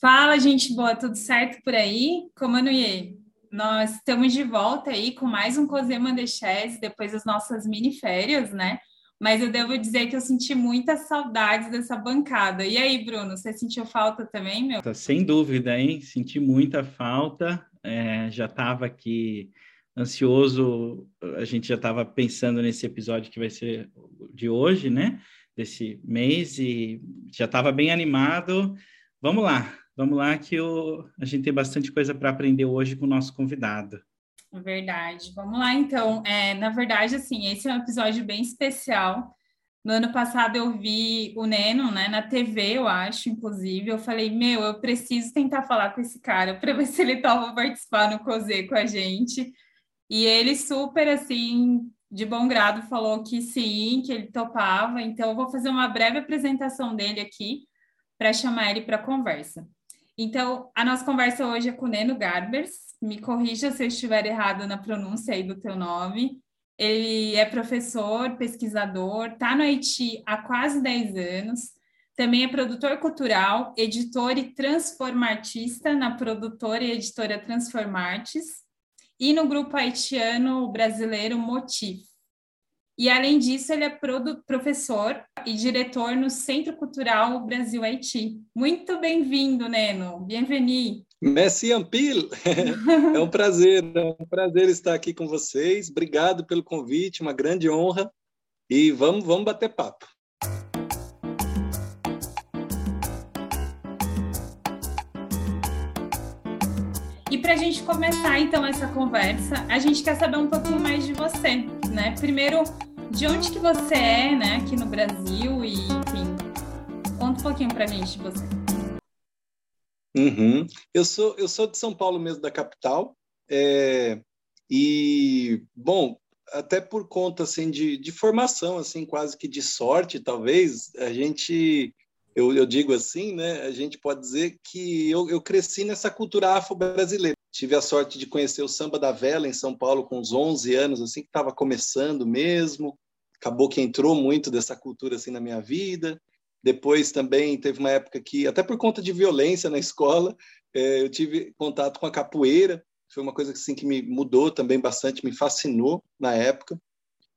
Fala, gente boa, tudo certo por aí? Ia? Nós estamos de volta aí com mais um Cosema de Chess, depois das nossas mini férias, né? Mas eu devo dizer que eu senti muita saudade dessa bancada. E aí, Bruno, você sentiu falta também, meu? Tá, sem dúvida, hein? Senti muita falta. É, já estava aqui ansioso, a gente já estava pensando nesse episódio que vai ser de hoje, né? Desse mês, e já estava bem animado. Vamos lá, vamos lá que eu, a gente tem bastante coisa para aprender hoje com o nosso convidado. Verdade. Vamos lá, então. É, na verdade, assim, esse é um episódio bem especial. No ano passado eu vi o Neno, né, na TV, eu acho, inclusive. Eu falei, meu, eu preciso tentar falar com esse cara para ver se ele topa participar no COSE com a gente. E ele super, assim, de bom grado, falou que sim, que ele topava. Então, eu vou fazer uma breve apresentação dele aqui para chamar ele para conversa. Então, a nossa conversa hoje é com o Neno Garbers. Me corrija se eu estiver errado na pronúncia aí do teu nome. Ele é professor, pesquisador, está no Haiti há quase 10 anos. Também é produtor cultural, editor e transformartista na produtora e editora Transformartes e no grupo haitiano brasileiro Motif. E, além disso, ele é professor e diretor no Centro Cultural Brasil-Haiti. Muito bem-vindo, Neno. Bienvenue. Messi Ampil, é um prazer, é um prazer estar aqui com vocês. Obrigado pelo convite, uma grande honra. E vamos, vamos bater papo. E para a gente começar então essa conversa, a gente quer saber um pouquinho mais de você, né? Primeiro, de onde que você é, né, aqui no Brasil e, enfim, conta um pouquinho para gente de você. Uhum. Eu sou eu sou de São Paulo mesmo, da capital, é, e bom, até por conta assim de, de formação, assim quase que de sorte, talvez a gente eu, eu digo assim, né? A gente pode dizer que eu, eu cresci nessa cultura afro-brasileira. Tive a sorte de conhecer o samba da vela em São Paulo com uns 11 anos, assim, que estava começando mesmo. Acabou que entrou muito dessa cultura assim na minha vida. Depois também teve uma época que, até por conta de violência na escola, é, eu tive contato com a capoeira. Foi uma coisa assim, que me mudou também bastante, me fascinou na época.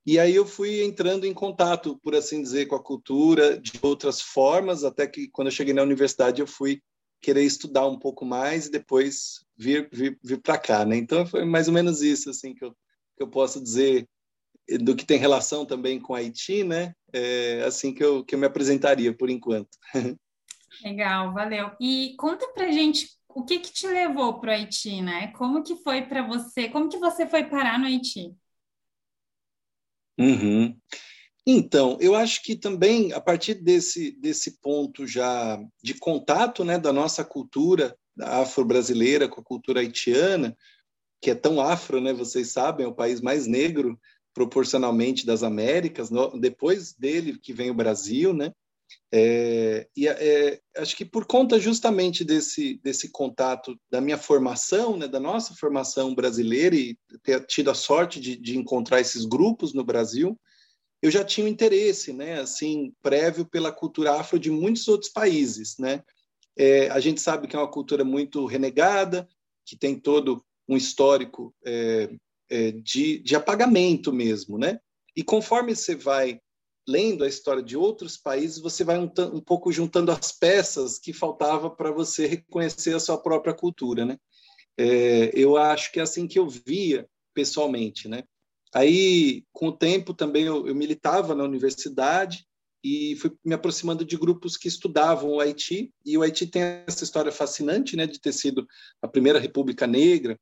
E aí eu fui entrando em contato, por assim dizer, com a cultura de outras formas, até que quando eu cheguei na universidade eu fui querer estudar um pouco mais e depois vir, vir, vir para cá, né? Então foi mais ou menos isso, assim, que eu, que eu posso dizer do que tem relação também com Haiti, né? É assim que eu, que eu me apresentaria por enquanto. Legal, valeu. E conta pra gente o que que te levou para o Haiti, né? Como que foi para você? Como que você foi parar no Haiti? Uhum. Então, eu acho que também, a partir desse, desse ponto já de contato né, da nossa cultura afro-brasileira com a cultura haitiana, que é tão afro, né, vocês sabem, é o país mais negro proporcionalmente das Américas, no, depois dele que vem o Brasil, né? É, e é, acho que por conta justamente desse, desse contato da minha formação, né, da nossa formação brasileira e ter tido a sorte de, de encontrar esses grupos no Brasil, eu já tinha um interesse, né, assim, prévio pela cultura afro de muitos outros países, né? É, a gente sabe que é uma cultura muito renegada, que tem todo um histórico é, é, de, de apagamento mesmo, né? E conforme você vai lendo a história de outros países, você vai um, um pouco juntando as peças que faltava para você reconhecer a sua própria cultura, né? É, eu acho que é assim que eu via pessoalmente, né? Aí, com o tempo, também eu, eu militava na universidade e fui me aproximando de grupos que estudavam o Haiti. E o Haiti tem essa história fascinante, né, de ter sido a primeira república negra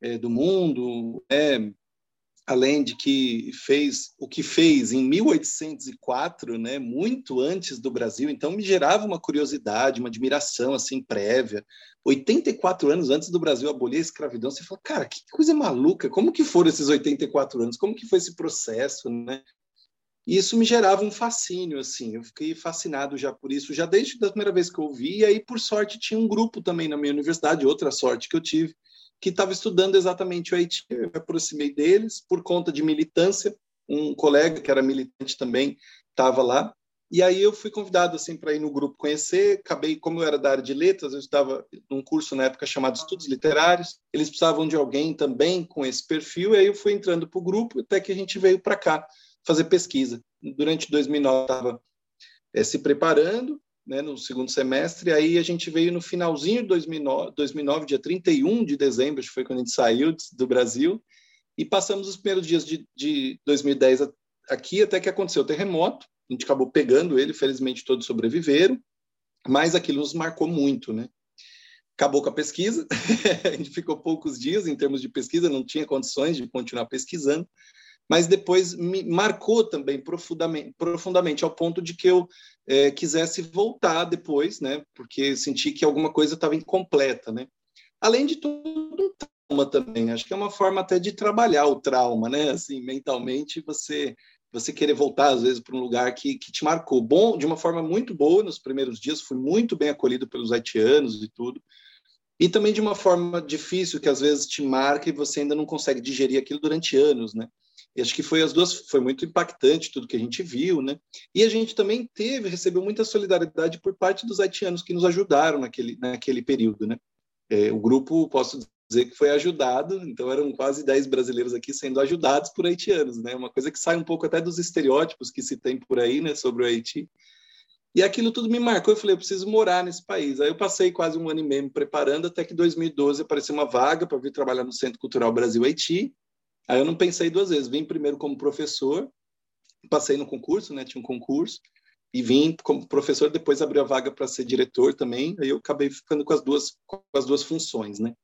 é, do mundo, né, além de que fez o que fez em 1804, né, muito antes do Brasil, então me gerava uma curiosidade, uma admiração assim prévia. 84 anos antes do Brasil abolir a escravidão, você fala, cara, que coisa maluca, como que foram esses 84 anos? Como que foi esse processo, né? E isso me gerava um fascínio, assim, eu fiquei fascinado já por isso, já desde a primeira vez que eu vi, e aí, por sorte, tinha um grupo também na minha universidade, outra sorte que eu tive, que estava estudando exatamente o Haiti. Eu me aproximei deles por conta de militância. Um colega que era militante também estava lá E aí eu fui convidado assim para ir no grupo conhecer, acabei, como eu era da área de letras, eu estava num curso na época chamado Estudos Literários, eles precisavam de alguém também com esse perfil, e aí eu fui entrando para o grupo até que a gente veio para cá fazer pesquisa. Durante 2009 estava é, se preparando, né, no segundo semestre, aí a gente veio no finalzinho de 2009, 2009, dia 31 de dezembro, acho que foi quando a gente saiu do Brasil, e passamos os primeiros dias de, de 2010 aqui até que aconteceu o terremoto, a gente acabou pegando ele, felizmente todos sobreviveram, mas aquilo nos marcou muito, né? Acabou com a pesquisa, a gente ficou poucos dias em termos de pesquisa, não tinha condições de continuar pesquisando, mas depois me marcou também profundamente, profundamente ao ponto de que eu é, quisesse voltar depois, né? Porque senti que alguma coisa estava incompleta, né? Além de tudo, um trauma também. Acho que é uma forma até de trabalhar o trauma, né? Assim, mentalmente você você querer voltar, às vezes, para um lugar que, que te marcou. Bom, de uma forma muito boa nos primeiros dias, fui muito bem acolhido pelos haitianos e tudo. E também de uma forma difícil, que às vezes te marca e você ainda não consegue digerir aquilo durante anos, né? E acho que foi as duas, foi muito impactante tudo que a gente viu, né? E a gente também teve, recebeu muita solidariedade por parte dos haitianos que nos ajudaram naquele, naquele período, né? É, o grupo, posso dizer que foi ajudado, então eram quase 10 brasileiros aqui sendo ajudados por haitianos, né? Uma coisa que sai um pouco até dos estereótipos que se tem por aí, né, sobre o Haiti. E aquilo tudo me marcou, eu falei, eu preciso morar nesse país. Aí eu passei quase um ano e meio me preparando, até que em 2012 apareceu uma vaga para vir trabalhar no Centro Cultural Brasil-Haiti. Aí eu não pensei duas vezes, vim primeiro como professor, passei no concurso, né, tinha um concurso, e vim como professor, depois abriu a vaga para ser diretor também, aí eu acabei ficando com as duas, com as duas funções, né.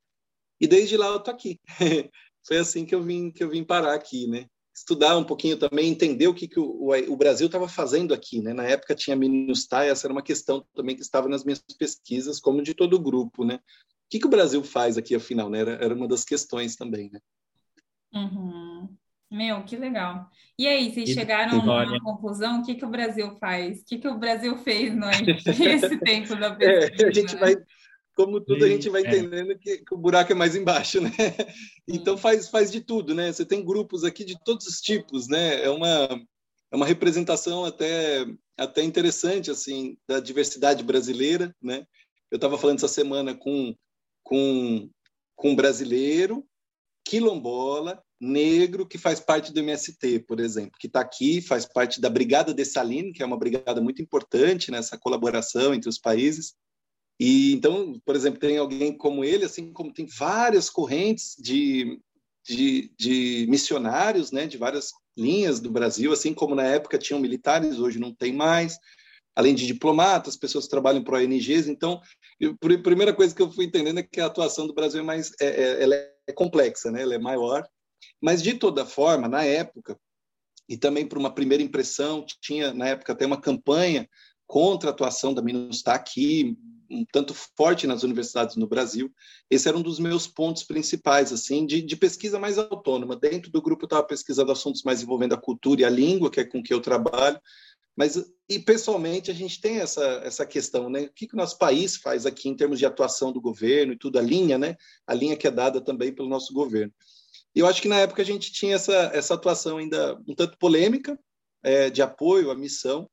E desde lá eu tô aqui. Foi assim que eu vim que eu vim parar aqui, né? Estudar um pouquinho também, entender o que, que o, o Brasil estava fazendo aqui, né? Na época tinha MINUSTAH, essa era uma questão também que estava nas minhas pesquisas, como de todo o grupo, né? O que, que o Brasil faz aqui, afinal, né? Era, era uma das questões também, né? Uhum. Meu, que legal. E aí, vocês chegaram a uma conclusão? O que, que o Brasil faz? O que, que o Brasil fez no esse tempo da pesquisa? É, a gente vai como tudo a gente vai é. entendendo que, que, o buraco é mais embaixo, né? Então faz, faz de tudo, né? Você tem grupos aqui de todos os tipos, né? É uma, é uma representação até, até interessante, assim, da diversidade brasileira, né? Eu estava falando essa semana com, com, com um brasileiro, quilombola, negro, que faz parte do MST, por exemplo, que está aqui, faz parte da Brigada de Saline, que é uma brigada muito importante nessa colaboração entre os países, e então, por exemplo, tem alguém como ele, assim como tem várias correntes de, de, de, missionários, né, de várias linhas do Brasil, assim como na época tinham militares, hoje não tem mais, além de diplomatas, pessoas que trabalham para ONGs. Então, a primeira coisa que eu fui entendendo é que a atuação do Brasil é mais, é, é, ela é complexa, né, ela é maior. Mas de toda forma, na época e também por uma primeira impressão, tinha na época até uma campanha contra a atuação da MINUSTAH aqui, um tanto forte nas universidades no Brasil. Esse era um dos meus pontos principais, assim, de, de pesquisa mais autônoma. Dentro do grupo eu estava pesquisando assuntos mais envolvendo a cultura e a língua, que é com que eu trabalho. Mas, e pessoalmente, a gente tem essa, essa questão, né? O que, que o nosso país faz aqui em termos de atuação do governo e tudo, a linha, né? A linha que é dada também pelo nosso governo. E eu acho que na época a gente tinha essa, essa atuação ainda um tanto polêmica, é, de apoio à missão,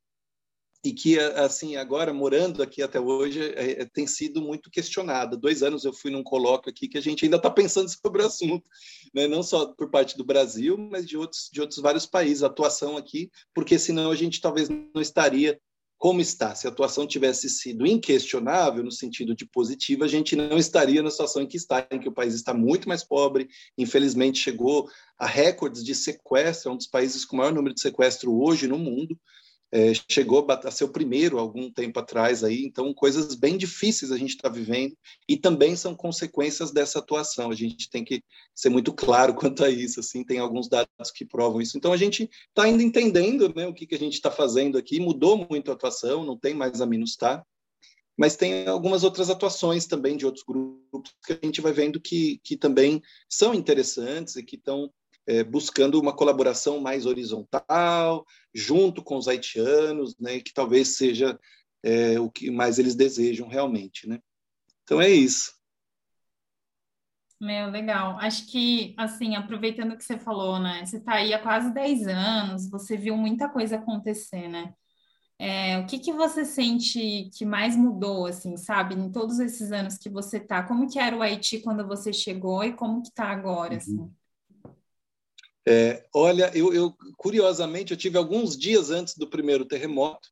e que assim agora morando aqui até hoje é, é, tem sido muito questionada. Dois anos eu fui num colóquio aqui que a gente ainda está pensando sobre o assunto, né? não só por parte do Brasil, mas de outros de outros vários países a atuação aqui, porque senão a gente talvez não estaria como está. Se a atuação tivesse sido inquestionável no sentido de positiva, a gente não estaria na situação em que está, em que o país está muito mais pobre. Infelizmente chegou a recordes de sequestro, é um dos países com maior número de sequestro hoje no mundo é, chegou a ser o primeiro algum tempo atrás aí, então coisas bem difíceis a gente está vivendo e também são consequências dessa atuação. A gente tem que ser muito claro quanto a isso, assim, tem alguns dados que provam isso. Então a gente está ainda entendendo, né, o que, que a gente está fazendo aqui. Mudou muito a atuação, não tem mais a Minustar, mas tem algumas outras atuações também de outros grupos que a gente vai vendo que, que também são interessantes e que estão é, buscando uma colaboração mais horizontal, junto com os haitianos, né, que talvez seja é, o que mais eles desejam realmente. Né? Então é isso. Meu, legal. Acho que, assim, aproveitando o que você falou, né? Você está aí há quase 10 anos, você viu muita coisa acontecer, né? É, o que, que você sente que mais mudou, assim, sabe, em todos esses anos que você tá? Como que era o Haiti quando você chegou e como que tá agora, uhum. assim? É, olha, eu, eu, curiosamente eu tive alguns dias antes do primeiro terremoto,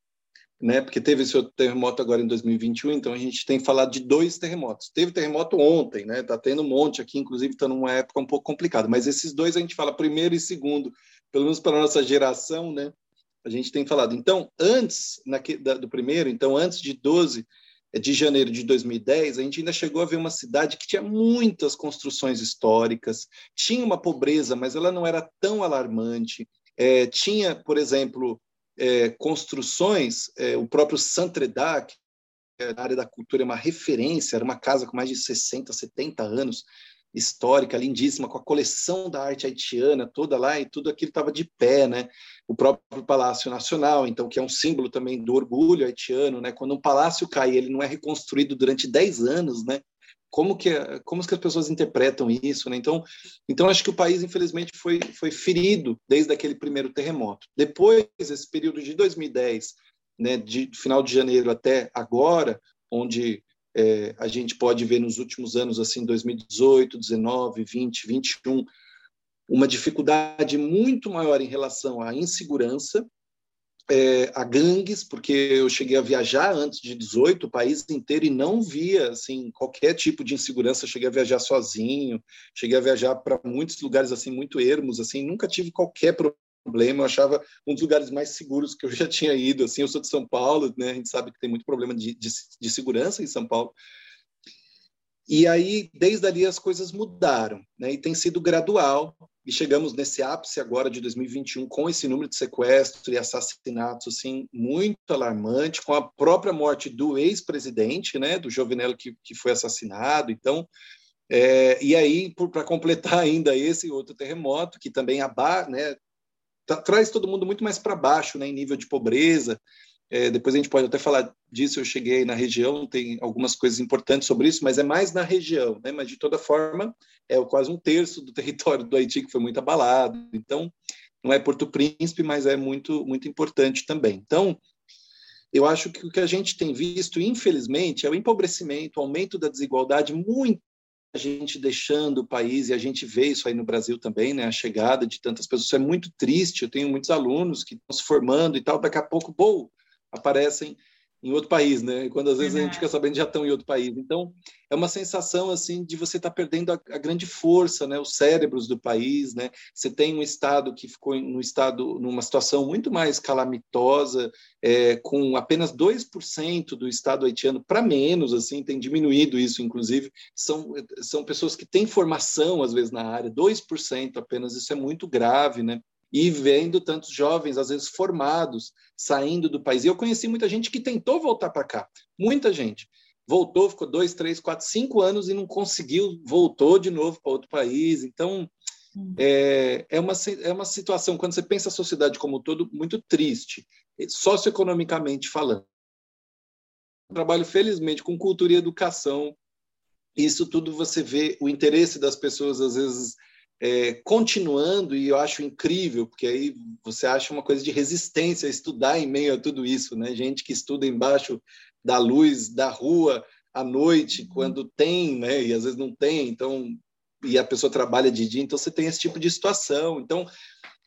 né? Porque teve esse outro terremoto agora em 2021, então a gente tem falado de dois terremotos. Teve terremoto ontem, né? Tá tendo um monte aqui, inclusive está numa época um pouco complicada. Mas esses dois a gente fala primeiro e segundo, pelo menos para nossa geração, né? A gente tem falado. Então, antes da, do primeiro, então antes de 12 de janeiro de 2010, a gente ainda chegou a ver uma cidade que tinha muitas construções históricas, tinha uma pobreza, mas ela não era tão alarmante. É, tinha, por exemplo, é, construções, é, o próprio Santredac, que é, na área da cultura é uma referência, era uma casa com mais de 60, 70 anos, histórica, lindíssima, com a coleção da arte haitiana toda lá, e tudo aquilo estava de pé, né? O próprio Palácio Nacional, então, que é um símbolo também do orgulho haitiano, né? Quando um palácio cai, ele não é reconstruído durante 10 anos, né? Como que, como que as pessoas interpretam isso, né? Então, então acho que o país, infelizmente, foi, foi ferido desde aquele primeiro terremoto. Depois, esse período de 2010, né, de final de janeiro até agora, onde é, a gente pode ver nos últimos anos, assim, 2018, 19, 20, 21, uma dificuldade muito maior em relação à insegurança, é, a gangues, porque eu cheguei a viajar antes de 18, o país inteiro, e não via assim qualquer tipo de insegurança. cheguei a viajar sozinho, cheguei a viajar para muitos lugares assim muito ermos, assim, nunca tive qualquer problema. Eu achava um dos lugares mais seguros que eu já tinha ido. Assim, eu sou de São Paulo, né? A gente sabe que tem muito problema de, de, de segurança em São Paulo. E aí, desde ali, as coisas mudaram, né? E tem sido gradual. E chegamos nesse ápice agora de 2021 com esse número de sequestros e assassinatos assim muito alarmante, com a própria morte do ex-presidente, né, do Jovenel que, que foi assassinado. Então, é, e aí para completar ainda esse outro terremoto que também aba, né, traz todo mundo muito mais para baixo, né, em nível de pobreza. É, depois a gente pode até falar disso. Eu cheguei na região, tem algumas coisas importantes sobre isso, mas é mais na região, né? Mas de toda forma, é quase um terço do território do Haiti que foi muito abalado. Então, não é Porto Príncipe, mas é muito, muito importante também. Então, eu acho que o que a gente tem visto, infelizmente, é o empobrecimento, o aumento da desigualdade, muito gente deixando o país, e a gente vê isso aí no Brasil também, né? A chegada de tantas pessoas. Isso é muito triste. Eu tenho muitos alunos que estão se formando e tal, daqui a pouco, bom, aparecem em outro país, né? E quando às vezes a gente fica sabendo já estão em outro país. Então, é uma sensação assim de você estar tá perdendo a, a, grande força, né? Os cérebros do país, né? Você tem um estado que ficou no estado numa situação muito mais calamitosa, é, com apenas 2% do estado haitiano para menos, assim, tem diminuído isso inclusive. São são pessoas que têm formação às vezes na área, 2% apenas, isso é muito grave, né? E vendo tantos jovens, às vezes formados, saindo do país. E eu conheci muita gente que tentou voltar para cá, muita gente. Voltou, ficou dois, três, quatro, cinco anos e não conseguiu, voltou de novo para outro país. Então, hum. é, é, uma, é uma situação, quando você pensa a sociedade como um todo, muito triste, socioeconomicamente falando. Eu trabalho, felizmente, com cultura e educação. Isso tudo você vê o interesse das pessoas, às vezes, é, continuando, e eu acho incrível, porque aí você acha uma coisa de resistência a estudar em meio a tudo isso, né? Gente que estuda embaixo da luz da rua à noite, uhum. quando tem, né? E às vezes não tem, então e a pessoa trabalha de dia, então você tem esse tipo de situação. Então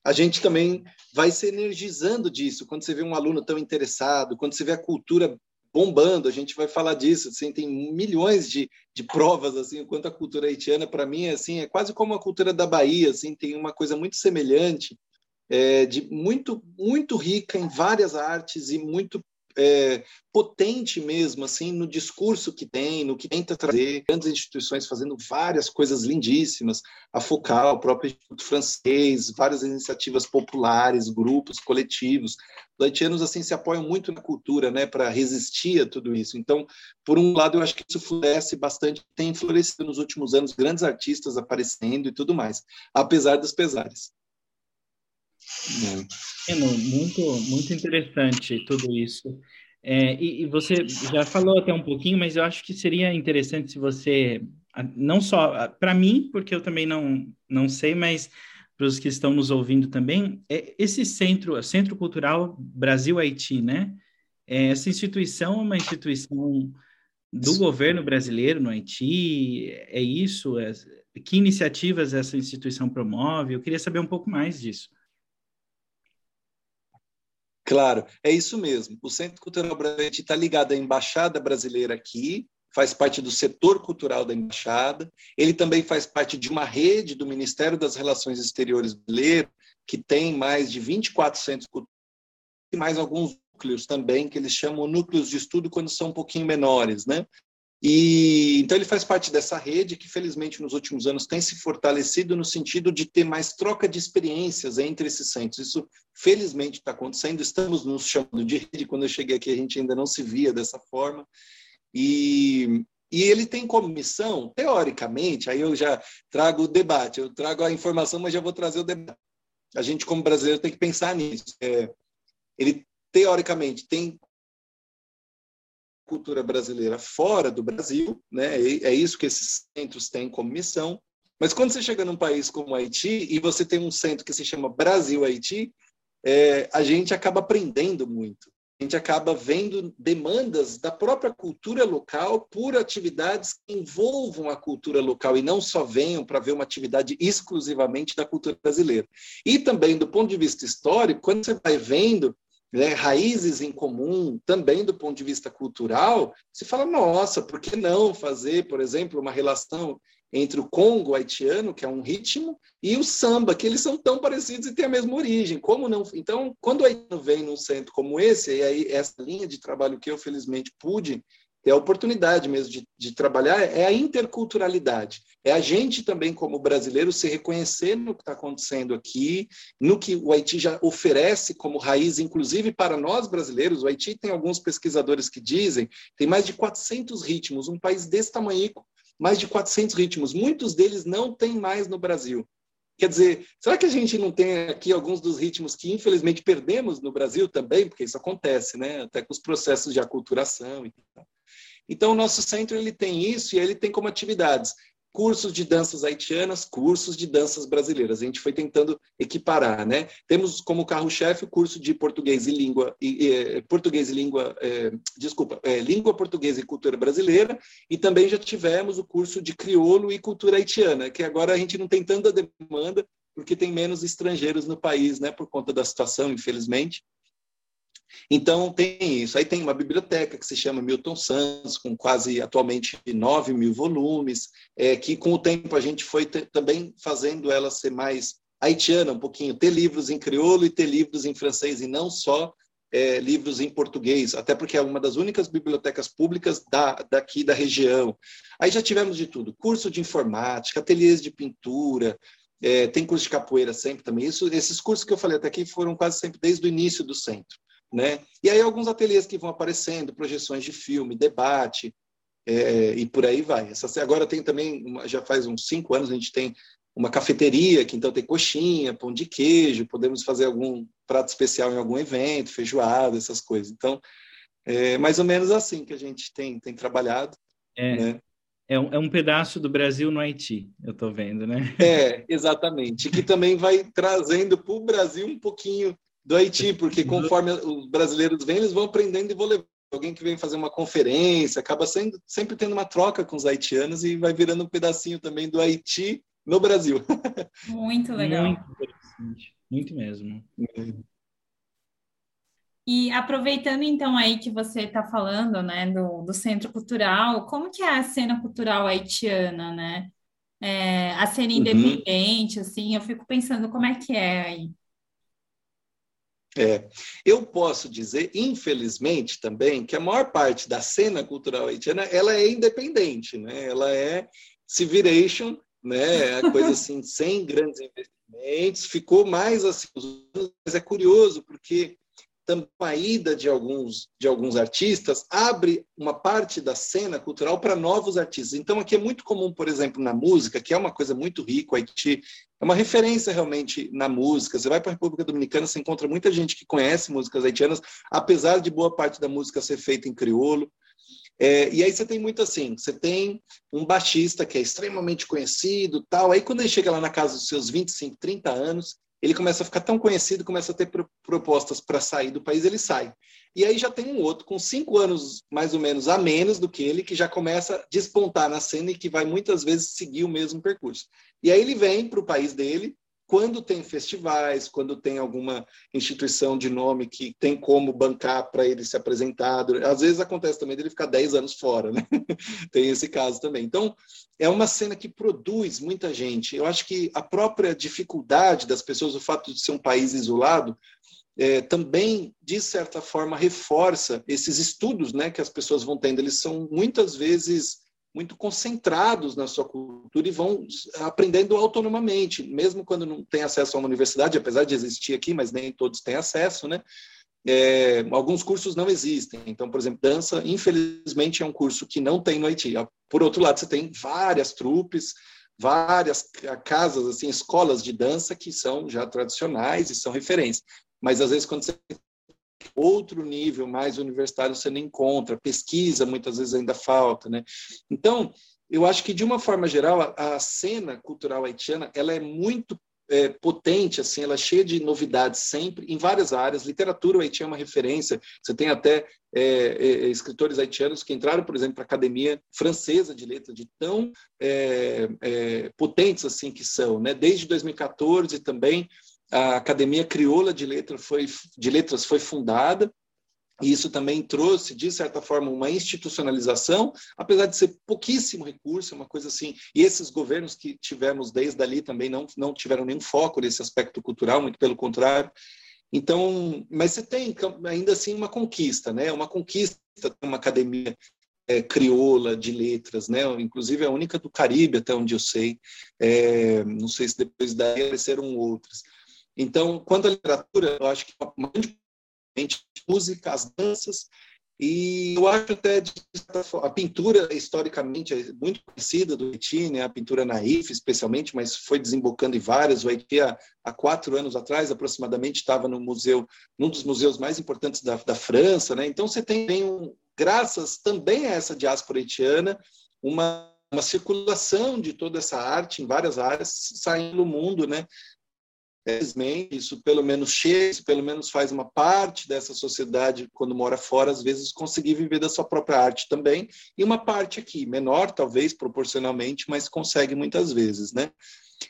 a gente também vai se energizando disso. Quando você vê um aluno tão interessado, quando você vê a cultura bombando, a gente vai falar disso, assim, tem milhões de, de provas, assim, quanto a cultura haitiana, para mim, assim, é quase como a cultura da Bahia, assim, tem uma coisa muito semelhante, é, de muito, muito rica em várias artes e muito é, potente mesmo, assim, no discurso que tem, no que tenta trazer, grandes instituições fazendo várias coisas lindíssimas, a Focal, o próprio Instituto Francês, várias iniciativas populares, grupos, coletivos. Os haitianos, assim, se apoiam muito na cultura, né, para resistir a tudo isso. Então, por um lado, eu acho que isso floresce bastante, tem florescido nos últimos anos, grandes artistas aparecendo e tudo mais, apesar dos pesares. Muito, muito interessante tudo isso. É, e, e, você já falou até um pouquinho, mas eu acho que seria interessante se você, não só para mim, porque eu também não, não sei, mas para os que estão nos ouvindo também, é esse centro, Centro Cultural Brasil-Haiti, né? É, essa instituição é uma instituição do governo brasileiro no Haiti? É isso? É, que iniciativas essa instituição promove? Eu queria saber um pouco mais disso. Claro, é isso mesmo. O Centro Cultural Brasileiro está ligado à Embaixada Brasileira aqui, faz parte do setor cultural da embaixada. Ele também faz parte de uma rede do Ministério das Relações Exteriores brasileiro, que tem mais de 24 centros culturais e mais alguns núcleos também, que eles chamam núcleos de estudo quando são um pouquinho menores, né? E então ele faz parte dessa rede que, felizmente, nos últimos anos tem se fortalecido no sentido de ter mais troca de experiências entre esses centros. Isso, felizmente, está acontecendo. Estamos nos chamando de rede. Quando eu cheguei aqui, a gente ainda não se via dessa forma. E, e ele tem como missão, teoricamente, aí eu já trago o debate, eu trago a informação, mas já vou trazer o debate. A gente, como brasileiro, tem que pensar nisso. É, ele, teoricamente, tem cultura brasileira fora do Brasil, né? É isso que esses centros têm como missão. Mas quando você chega num país como Haiti e você tem um centro que se chama Brasil-Haiti, é, a gente acaba aprendendo muito a gente acaba vendo demandas da própria cultura local por atividades que envolvam a cultura local e não só venham para ver uma atividade exclusivamente da cultura brasileira. E também, do ponto de vista histórico, quando você vai vendo né, raízes em comum, também do ponto de vista cultural, você fala, nossa, por que não fazer, por exemplo, uma relação entre o Congo haitiano, que é um ritmo, e o samba, que eles são tão parecidos e têm a mesma origem. Como não? Então, quando o haitiano vem num centro como esse, e aí essa linha de trabalho que eu felizmente pude ter a oportunidade mesmo de, de trabalhar é a interculturalidade. É a gente também, como brasileiro, se reconhecer no que está acontecendo aqui, no que o Haiti já oferece como raiz, inclusive para nós brasileiros. O Haiti tem alguns pesquisadores que dizem tem mais de 400 ritmos, um país desse tamanho mais de 400 ritmos. Muitos deles não tem mais no Brasil. Quer dizer, será que a gente não tem aqui alguns dos ritmos que infelizmente perdemos no Brasil também? Porque isso acontece, né? Até com os processos de aculturação e tal. Então, o nosso centro ele tem isso e ele tem como atividades cursos de danças haitianas, cursos de danças brasileiras. A gente foi tentando equiparar, né? Temos como carro-chefe o curso de português e língua, e, e, eh, português e língua, é, desculpa, é, língua portuguesa e cultura brasileira, e também já tivemos o curso de crioulo e cultura haitiana, que agora a gente não tem tanta demanda, porque tem menos estrangeiros no país, né? Por conta da situação, infelizmente. Então, tem isso. Aí tem uma biblioteca que se chama Milton Santos, com quase atualmente 9 mil volumes, é, que com o tempo a gente foi também fazendo ela ser mais haitiana, um pouquinho, ter livros em crioulo e ter livros em francês, e não só é, livros em português, até porque é uma das únicas bibliotecas públicas da, daqui da região. Aí já tivemos de tudo: curso de informática, ateliês de pintura, é, tem curso de capoeira sempre também. Isso, esses cursos que eu falei até aqui foram quase sempre desde o início do centro. Né? E aí alguns ateliês que vão aparecendo, projeções de filme, debate, é, e por aí vai. Essa, agora tem também, já faz uns cinco anos, a gente tem uma cafeteria, que então tem coxinha, pão de queijo, podemos fazer algum prato especial em algum evento, feijoada, essas coisas. Então, é mais ou menos assim que a gente tem, tem trabalhado. É, né? é, um, é um pedaço do Brasil no Haiti, eu estou vendo, né? É, exatamente. Que também vai trazendo para o Brasil um pouquinho do Haiti, porque conforme os brasileiros vêm, eles vão aprendendo e vão levar. Alguém que vem fazer uma conferência, acaba sendo, sempre tendo uma troca com os haitianos e vai virando um pedacinho também do Haiti no Brasil. Muito legal. Muito interessante, muito mesmo. E aproveitando então aí que você está falando, né, do, do Centro Cultural, como que é a cena cultural haitiana, né? É, a cena uhum. independente, uhum. assim, eu fico pensando como é que é aí. É, eu posso dizer, infelizmente, também, que a maior parte da cena cultural haitiana ela é independente, né? Ela é civilization, né? É coisa assim, sem grandes investimentos. Ficou mais assim, mas é curioso porque também a ida de alguns, de alguns artistas abre uma parte da cena cultural para novos artistas. Então, aqui é muito comum, por exemplo, na música, que é uma coisa muito rica, o Haiti é uma referência realmente na música. Você vai para a República Dominicana, você encontra muita gente que conhece músicas haitianas, apesar de boa parte da música ser feita em crioulo. É, e aí você tem muito assim, você tem um baixista que é extremamente conhecido, tal. Aí quando ele chega lá na casa dos seus 25, 30 anos, ele começa a ficar tão conhecido, começa a ter propostas para sair do país, ele sai. E aí já tem um outro com cinco anos mais ou menos a menos do que ele, que já começa a despontar na cena e que vai muitas vezes seguir o mesmo percurso. E aí ele vem para o país dele, quando tem festivais, quando tem alguma instituição de nome que tem como bancar para ele se apresentar. Às vezes acontece também dele ficar 10 anos fora, né? tem esse caso também. Então, é uma cena que produz muita gente. Eu acho que a própria dificuldade das pessoas, o fato de ser um país isolado, é, também, de certa forma, reforça esses estudos né, que as pessoas vão tendo. Eles são muitas vezes muito concentrados na sua cultura e vão aprendendo autonomamente, mesmo quando não tem acesso a uma universidade, apesar de existir aqui, mas nem todos têm acesso, né? É, alguns cursos não existem. Então, por exemplo, dança, infelizmente, é um curso que não tem no Haiti. Por outro lado, você tem várias trupes, várias casas, assim, escolas de dança que são já tradicionais e são referências. Mas às vezes quando você outro nível mais universitário você não encontra, pesquisa muitas vezes ainda falta, né? Então, eu acho que de uma forma geral a, a cena cultural haitiana ela é muito é, potente, assim, ela é cheia de novidades sempre, em várias áreas. Literatura, o Haiti é uma referência. Você tem até é, é, escritores haitianos que entraram, por exemplo, para a Academia Francesa de Letras, de tão é, é, potentes assim que são. Né? Desde 2014 também, a Academia Crioula de Letras foi, de Letras foi fundada, e isso também trouxe, de certa forma, uma institucionalização, apesar de ser pouquíssimo recurso, uma coisa assim. E esses governos que tivemos desde ali também não, não tiveram nenhum foco nesse aspecto cultural, muito pelo contrário. Então, mas você tem ainda assim uma conquista, né? Uma conquista, uma academia é, crioula de letras, né? Inclusive a única do Caribe, até onde eu sei. É, não sei se depois daí apareceram outras. Então, quanto à literatura, eu acho que uma grande música, as danças, e eu acho até a pintura historicamente é muito conhecida do Haiti, né? a pintura naif especialmente, mas foi desembocando em várias. O Haiti há, há quatro anos atrás aproximadamente estava no museu, num dos museus mais importantes da, da França, né? Então você tem, um, graças também a essa diáspora haitiana, uma uma circulação de toda essa arte em várias áreas saindo no mundo, né? Isso pelo menos chega, isso pelo menos faz uma parte dessa sociedade, quando mora fora, às vezes conseguir viver da sua própria arte também, e uma parte aqui, menor talvez proporcionalmente, mas consegue muitas vezes, né?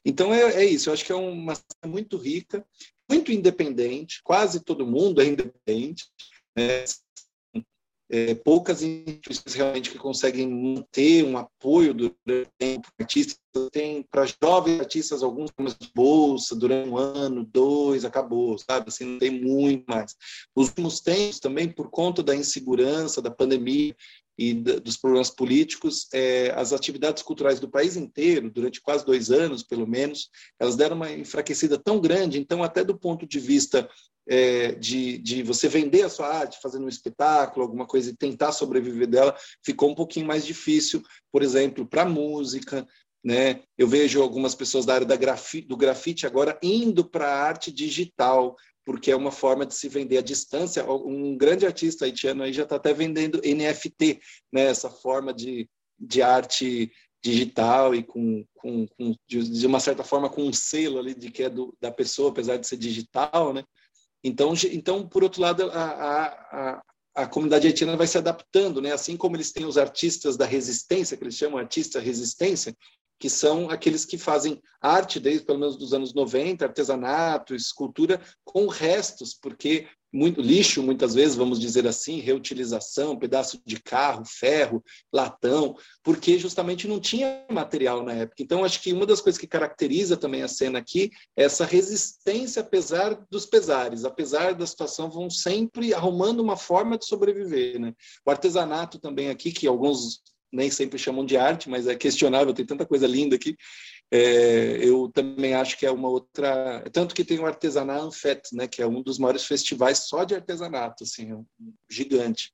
Então é, é isso, eu acho que é uma muito rica, muito independente, quase todo mundo é independente, né? É, poucas instituições realmente que conseguem manter um apoio durante o. Artistas tem para jovens artistas alguns de bolsa durante um ano, dois, acabou, sabe? Assim, não tem muito mais. Os últimos tempos também, por conta da insegurança, da pandemia e dos problemas políticos, é, as atividades culturais do país inteiro, durante quase dois anos, pelo menos, elas deram uma enfraquecida tão grande. Então, até do ponto de vista é, de, de você vender a sua arte, fazendo um espetáculo, alguma coisa, e tentar sobreviver dela, ficou um pouquinho mais difícil, por exemplo, para música. Né? Eu vejo algumas pessoas da área da grafi, do grafite agora indo para a arte digital, porque é uma forma de se vender à distância. Um grande artista haitiano aí já está até vendendo NFT, né? essa forma de, de arte digital e com, com, com de, uma certa forma com um selo ali de que é do, da pessoa, apesar de ser digital, né? Então, então por outro lado, a, a, a comunidade haitiana vai se adaptando, né? Assim como eles têm os artistas da resistência, que eles chamam artista resistência, que são aqueles que fazem arte desde pelo menos dos anos 90, artesanato, escultura com restos, porque muito lixo, muitas vezes, vamos dizer assim, reutilização, pedaço de carro, ferro, latão, porque justamente não tinha material na época. Então, acho que uma das coisas que caracteriza também a cena aqui é essa resistência, apesar dos pesares, apesar da situação, vão sempre arrumando uma forma de sobreviver. Né? O artesanato também aqui, que alguns nem sempre chamam de arte, mas é questionável, tem tanta coisa linda aqui. É, eu também acho que é uma outra. Tanto que tem o Artesanato Anfet, né, que é um dos maiores festivais só de artesanato, assim, é um gigante.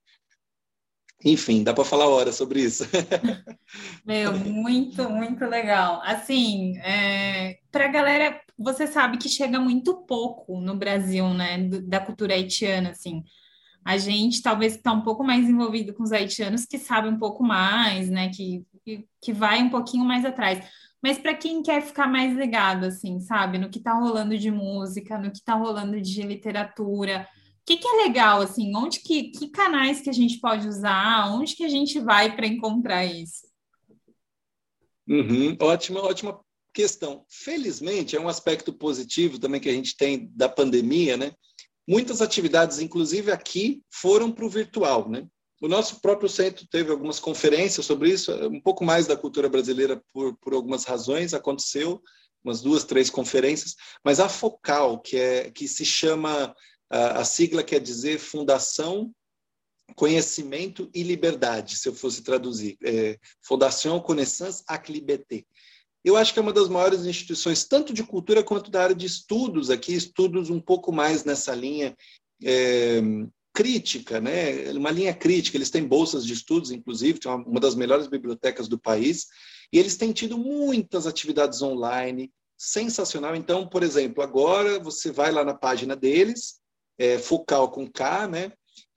Enfim, dá para falar hora sobre isso. Meu, muito, muito legal. Assim, é, para a galera, você sabe que chega muito pouco no Brasil, né, da cultura haitiana, assim. A gente talvez está um pouco mais envolvido com os haitianos que sabe um pouco mais, né, que, que, vai um pouquinho mais atrás. Mas para quem quer ficar mais ligado, assim, sabe, no que está rolando de música, no que está rolando de literatura, que, que é legal, assim? Onde que, que canais que a gente pode usar? Onde que a gente vai para encontrar isso? Uhum, ótima, ótima questão. Felizmente, é um aspecto positivo também que a gente tem da pandemia, né? Muitas atividades, inclusive aqui, foram para o virtual, né? O nosso próprio centro teve algumas conferências sobre isso, um pouco mais da cultura brasileira por, por algumas razões, aconteceu umas duas, três conferências, mas a Focal, que, é, que se chama, a, a sigla quer dizer Fundação Conhecimento e Liberdade, se eu fosse traduzir, é, Fundação Connaissance à Liberté. Eu acho que é uma das maiores instituições, tanto de cultura quanto da área de estudos aqui, estudos um pouco mais nessa linha é, crítica, né? uma linha crítica. Eles têm bolsas de estudos, inclusive, tem uma, uma das melhores bibliotecas do país, e eles têm tido muitas atividades online, sensacional. Então, por exemplo, agora você vai lá na página deles, é, Focal com K, né?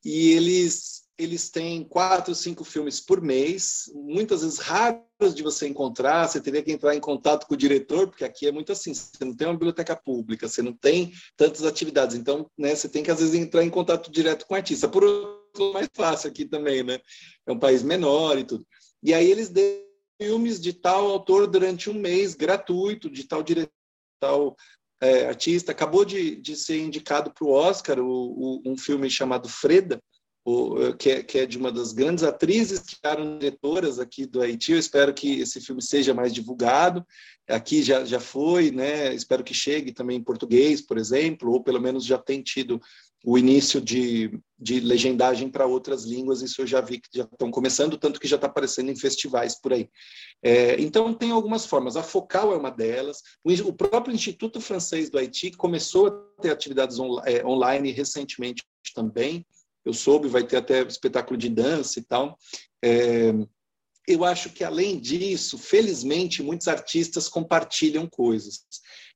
E eles eles têm quatro, cinco filmes por mês, muitas vezes raros de você encontrar, você teria que entrar em contato com o diretor, porque aqui é muito assim, você não tem uma biblioteca pública, você não tem tantas atividades, então né, você tem que às vezes entrar em contato direto com o artista. Por outro, mais fácil aqui também, né? É um país menor e tudo. E aí eles dão filmes de tal autor durante um mês, gratuito, de tal diretor, tal é, artista. Acabou de, de ser indicado para o Oscar um filme chamado Freda, o, que, é, que, é, de uma das grandes atrizes que eram diretoras aqui do Haiti. Eu espero que esse filme seja mais divulgado. Aqui já, já foi, né? Espero que chegue também em português, por exemplo, ou pelo menos já tem tido o início de, de legendagem para outras línguas. Isso eu já vi que já estão começando, tanto que já está aparecendo em festivais por aí. É, então, tem algumas formas. A Focal é uma delas. O, o, próprio Instituto Francês do Haiti começou a ter atividades on, é, online recentemente também eu soube, vai ter até espetáculo de dança e tal. É, eu acho que, além disso, felizmente, muitos artistas compartilham coisas.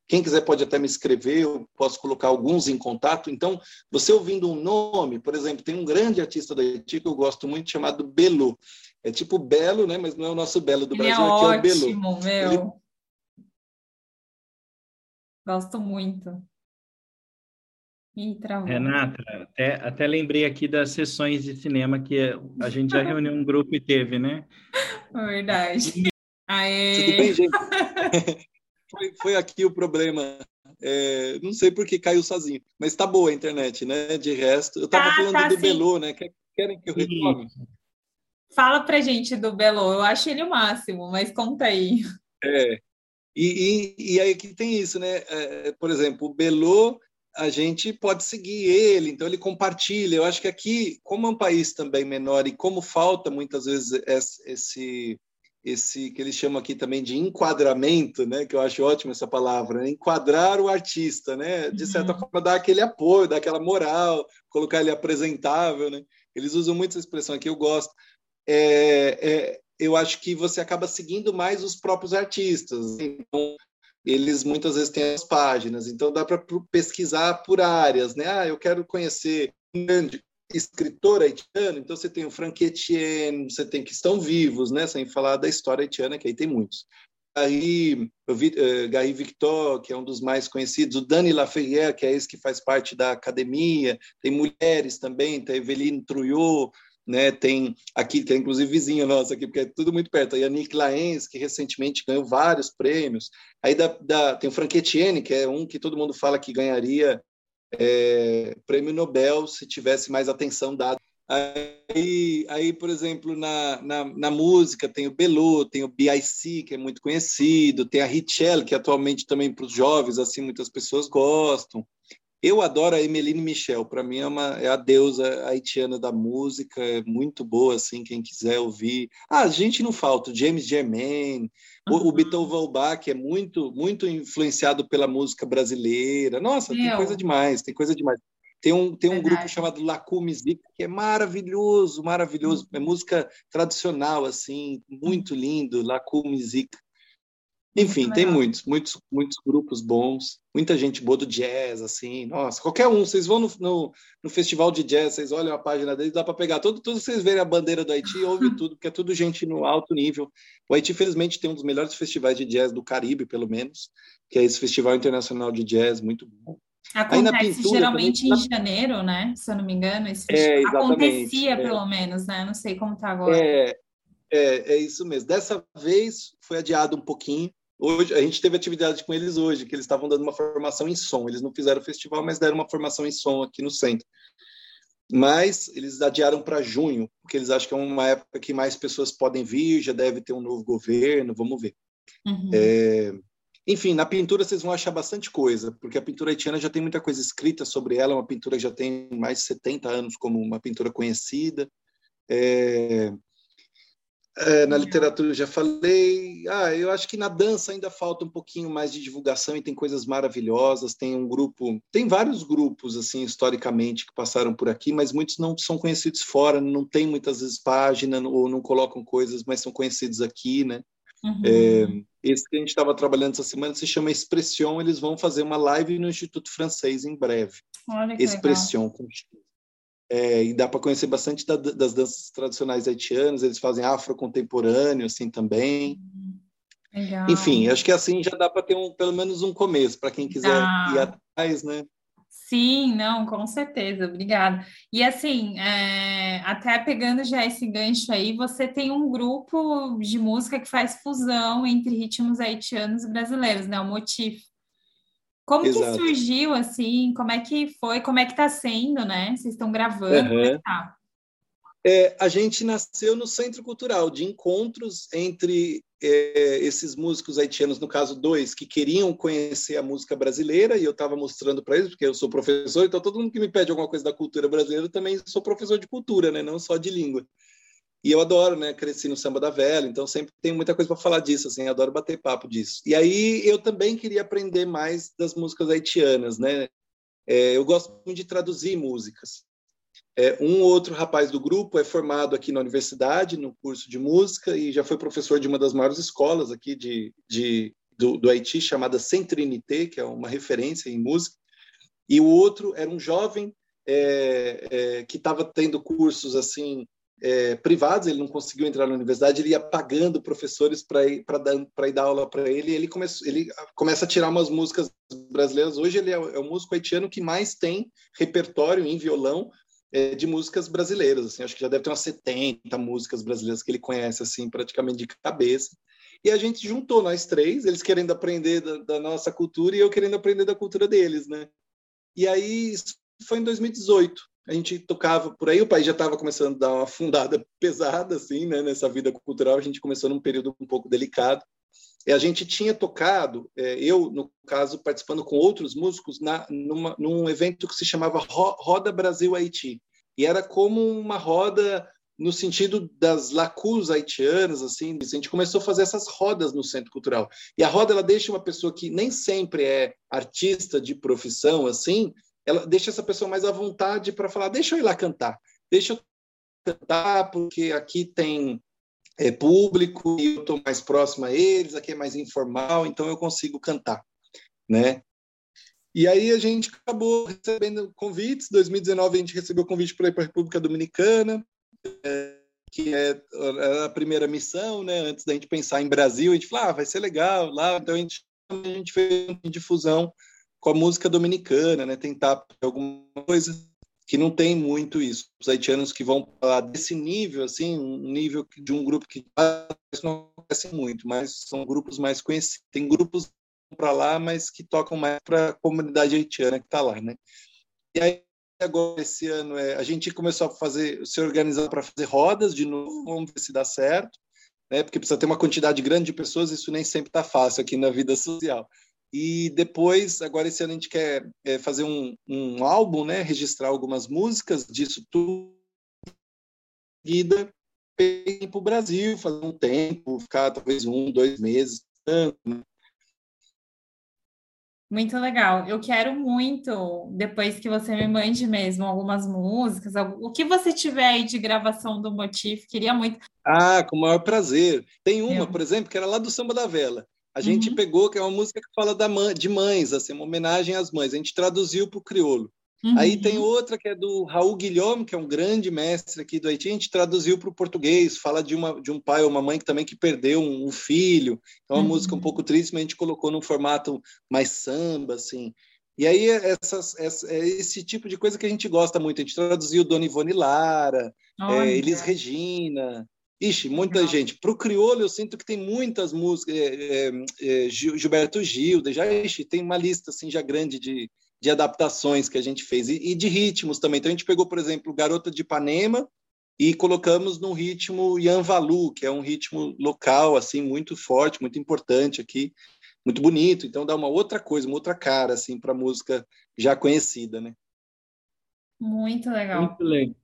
Quem quiser pode até me escrever, eu posso colocar alguns em contato. Então, você ouvindo um nome, por exemplo, tem um grande artista da Haiti que eu gosto muito, chamado Belo. É tipo Belo, né? mas não é o nosso Belo do Ele Brasil, é aqui ótimo, é o Belo. Meu. Ele... Gosto muito. Renata, até, até lembrei aqui das sessões de cinema que a gente já reuniu um grupo e teve, né? Verdade. Aê. Tudo bem, gente? foi, foi aqui o problema. É, não sei por que caiu sozinho, mas tá boa a internet, né? De resto, eu tava Tá, falando tá, do sim. Belô, né? Quer- Querem que eu retome? Fala pra gente do Belo. Eu acho ele o máximo, mas conta aí. É. E, e, e aí que tem isso, né? É, por exemplo, o Belô, a gente pode seguir ele, então ele compartilha. Eu acho que aqui, como é um país também menor e como falta muitas vezes esse, esse, que eles chamam aqui também de enquadramento, né? Que eu acho ótimo essa palavra, né? enquadrar o artista, né? De certa Uhum. forma, dar aquele apoio, dar aquela moral, colocar ele apresentável, né? Eles usam muito essa expressão aqui, eu gosto. É, é, eu acho que você acaba seguindo mais os próprios artistas. Então, eles muitas vezes têm as páginas, então dá para pesquisar por áreas, né? Ah, eu quero conhecer um grande escritor haitiano, então você tem o Frank Etienne, você tem que estão vivos, né? Sem falar da história haitiana, que aí tem muitos. Aí, Vi- eh, Gary Victor, que é um dos mais conhecidos, o Dani Laferrière, que é esse que faz parte da academia, tem mulheres também, tem Eveline Trouillot, né? Tem aqui, que é inclusive vizinha nossa aqui, porque é tudo muito perto, a Yannick Laens, que recentemente ganhou vários prêmios. Aí da, da- tem o Frank Etienne, que é um que todo mundo fala que ganharia é, prêmio Nobel se tivesse mais atenção dada. Aí, aí por exemplo, na, na, na música tem o Belo, tem o B.I.C., que é muito conhecido, tem a Richelle, que atualmente também para os jovens, assim, muitas pessoas gostam. Eu adoro a Emeline Michel, para mim é, uma, é a deusa haitiana da música, é muito boa, assim, quem quiser ouvir. Ah, a gente não falta, o James Germain, o, o Uhum. Beethoven Bach, que é muito, muito influenciado pela música brasileira. Nossa, tem Meu. coisa demais, tem coisa demais. Tem um, tem um grupo chamado Lacu Music, que é maravilhoso, maravilhoso. É música tradicional, assim, muito lindo, Lacu Music. Enfim, Muito tem legal. muitos, muitos, muitos grupos bons, muita gente boa do jazz, assim, nossa, qualquer um, vocês vão no, no, no festival de jazz, vocês olham a página deles, dá para pegar todo, todos vocês verem a bandeira do Haiti, ouve tudo, porque é tudo gente no alto nível. O Haiti, felizmente, tem um dos melhores festivais de jazz do Caribe, pelo menos, que é esse Festival Internacional de Jazz, muito bom. Acontece pintura, geralmente também, em janeiro, né? Se eu não me engano, esse é, acontecia é. pelo menos, né? Não sei como está agora. É, é, é isso mesmo. Dessa vez foi adiado um pouquinho. Hoje a gente teve atividade com eles hoje, que eles estavam dando uma formação em som. Eles não fizeram o festival, mas deram uma formação em som aqui no centro. Mas eles adiaram para junho, porque eles acham que é uma época que mais pessoas podem vir, já deve ter um novo governo, vamos ver. Uhum. É, enfim, na pintura vocês vão achar bastante coisa, porque a pintura haitiana já tem muita coisa escrita sobre ela, uma pintura que já tem mais de 70 anos como uma pintura conhecida. É, é, na literatura já falei. Ah, eu acho que na dança ainda falta um pouquinho mais de divulgação e tem coisas maravilhosas. Tem um grupo, tem vários grupos assim historicamente que passaram por aqui, mas muitos não são conhecidos fora, não tem muitas vezes página ou não colocam coisas, mas são conhecidos aqui, né? Uhum. É, esse que a gente estava trabalhando essa semana se chama Expression. Eles vão fazer uma live no Instituto Francês em breve. Olha que Expression com é, e dá para conhecer bastante da, das danças tradicionais haitianas. Eles fazem afro contemporâneo assim também. Legal. Enfim, acho que assim já dá para ter um, pelo menos um começo para quem quiser ah. ir atrás, né? Sim, não, com certeza, obrigada. E assim, é, até pegando já esse gancho aí, você tem um grupo de música que faz fusão entre ritmos haitianos e brasileiros, né? O Motif. Como Exato. que surgiu, assim? Como é que foi? Como é que está sendo, né? Vocês estão gravando, uhum. que tá? É, a gente nasceu no Centro Cultural de encontros entre é, esses músicos haitianos, no caso dois, que queriam conhecer a música brasileira, e eu estava mostrando para eles, porque eu sou professor, então todo mundo que me pede alguma coisa da cultura brasileira, eu também sou professor de cultura, né? não só de língua. E eu adoro, né? Cresci no samba da velha, então sempre tenho muita coisa para falar disso, assim, adoro bater papo disso. E aí eu também queria aprender mais das músicas haitianas, né? É, eu gosto muito de traduzir músicas. É, um outro rapaz do grupo é formado aqui na universidade, no curso de música, e já foi professor de uma das maiores escolas aqui de, de do, do, Haiti, chamada Centrinité, que é uma referência em música. E o outro era um jovem é, é, que estava tendo cursos assim é, privados, ele não conseguiu entrar na universidade, ele ia pagando professores para ir, dar, ir dar aula para ele, e ele, começou, ele começa a tirar umas músicas brasileiras. Hoje ele é, é o músico haitiano que mais tem repertório em violão é, de músicas brasileiras, assim, acho que já deve ter umas 70 músicas brasileiras que ele conhece, assim, praticamente de cabeça. E a gente juntou nós três, eles querendo aprender da, da nossa cultura e eu querendo aprender da cultura deles, né? E aí, isso foi em 2018. A gente tocava por aí, o país já estava começando a dar uma fundada pesada, assim, né? Nessa vida cultural, a gente começou num período um pouco delicado. E a gente tinha tocado, é, eu, no caso, participando com outros músicos, na, numa, num evento que se chamava Roda Brasil Haiti. E era como uma roda no sentido das lacus haitianas, assim, a gente começou a fazer essas rodas no Centro Cultural. E a roda, ela deixa uma pessoa que nem sempre é artista de profissão, assim, ela deixa essa pessoa mais à vontade para falar, deixa eu ir lá cantar, deixa eu cantar, porque aqui tem é, público e eu estou mais próximo a eles, aqui é mais informal, então eu consigo cantar, né? E aí a gente acabou recebendo convites. 2019 a gente recebeu convite para ir para a República Dominicana, é, que é a primeira missão, né? Antes da gente pensar em Brasil, a gente falou, ah, vai ser legal lá. Então a gente, a gente fez difusão com a música dominicana, né? Tentar alguma coisa que não tem muito isso. Os haitianos que vão falar desse nível, assim, um nível de um grupo que não acontece muito, mas são grupos mais conhecidos. Tem grupos para lá, mas que tocam mais para a comunidade haitiana que está lá, né? E aí agora esse ano é, a gente começou a fazer, se organizar para fazer rodas de novo, vamos ver se dá certo, né? Porque precisa ter uma quantidade grande de pessoas, isso nem sempre está fácil aqui na vida social. E depois, agora esse ano a gente quer é, fazer um, um álbum, né? Registrar algumas músicas disso tudo. Seguida, ir para o Brasil, fazer um tempo, ficar talvez um, dois meses, né? Muito legal. Eu quero muito, depois que você me mande mesmo algumas músicas, o que você tiver aí de gravação do Motif, queria muito. Ah, com o maior prazer. Tem uma, Eu. por exemplo, que era lá do Samba da Vela. A gente uhum. pegou, que é uma música que fala da mãe, de mães, assim, uma homenagem às mães. A gente traduziu para o crioulo. Uhum. Aí tem outra que é do Raul Guilherme, que é um grande mestre aqui do Haiti. A gente traduziu para o português, fala de, uma, de um pai ou uma mãe que também que perdeu um, um filho. É uma uhum. música um pouco triste, mas a gente colocou num formato mais samba, assim. E aí, essas, essa, é esse tipo de coisa que a gente gosta muito. A gente traduziu Dona Ivone Lara, é, Elis Regina. Ixi, muita gente. Para o crioulo, eu sinto que tem muitas músicas. É, é, é Gilberto Gil, já ixi, tem uma lista assim, já grande de, de adaptações que a gente fez. E, e de ritmos também. Então, a gente pegou, por exemplo, Garota de Ipanema e colocamos no ritmo Yanvalu, que é um ritmo local, assim, muito forte, muito importante aqui muito bonito, então dá uma outra coisa, uma outra cara assim para a música já conhecida, né? Muito legal. Muito legal.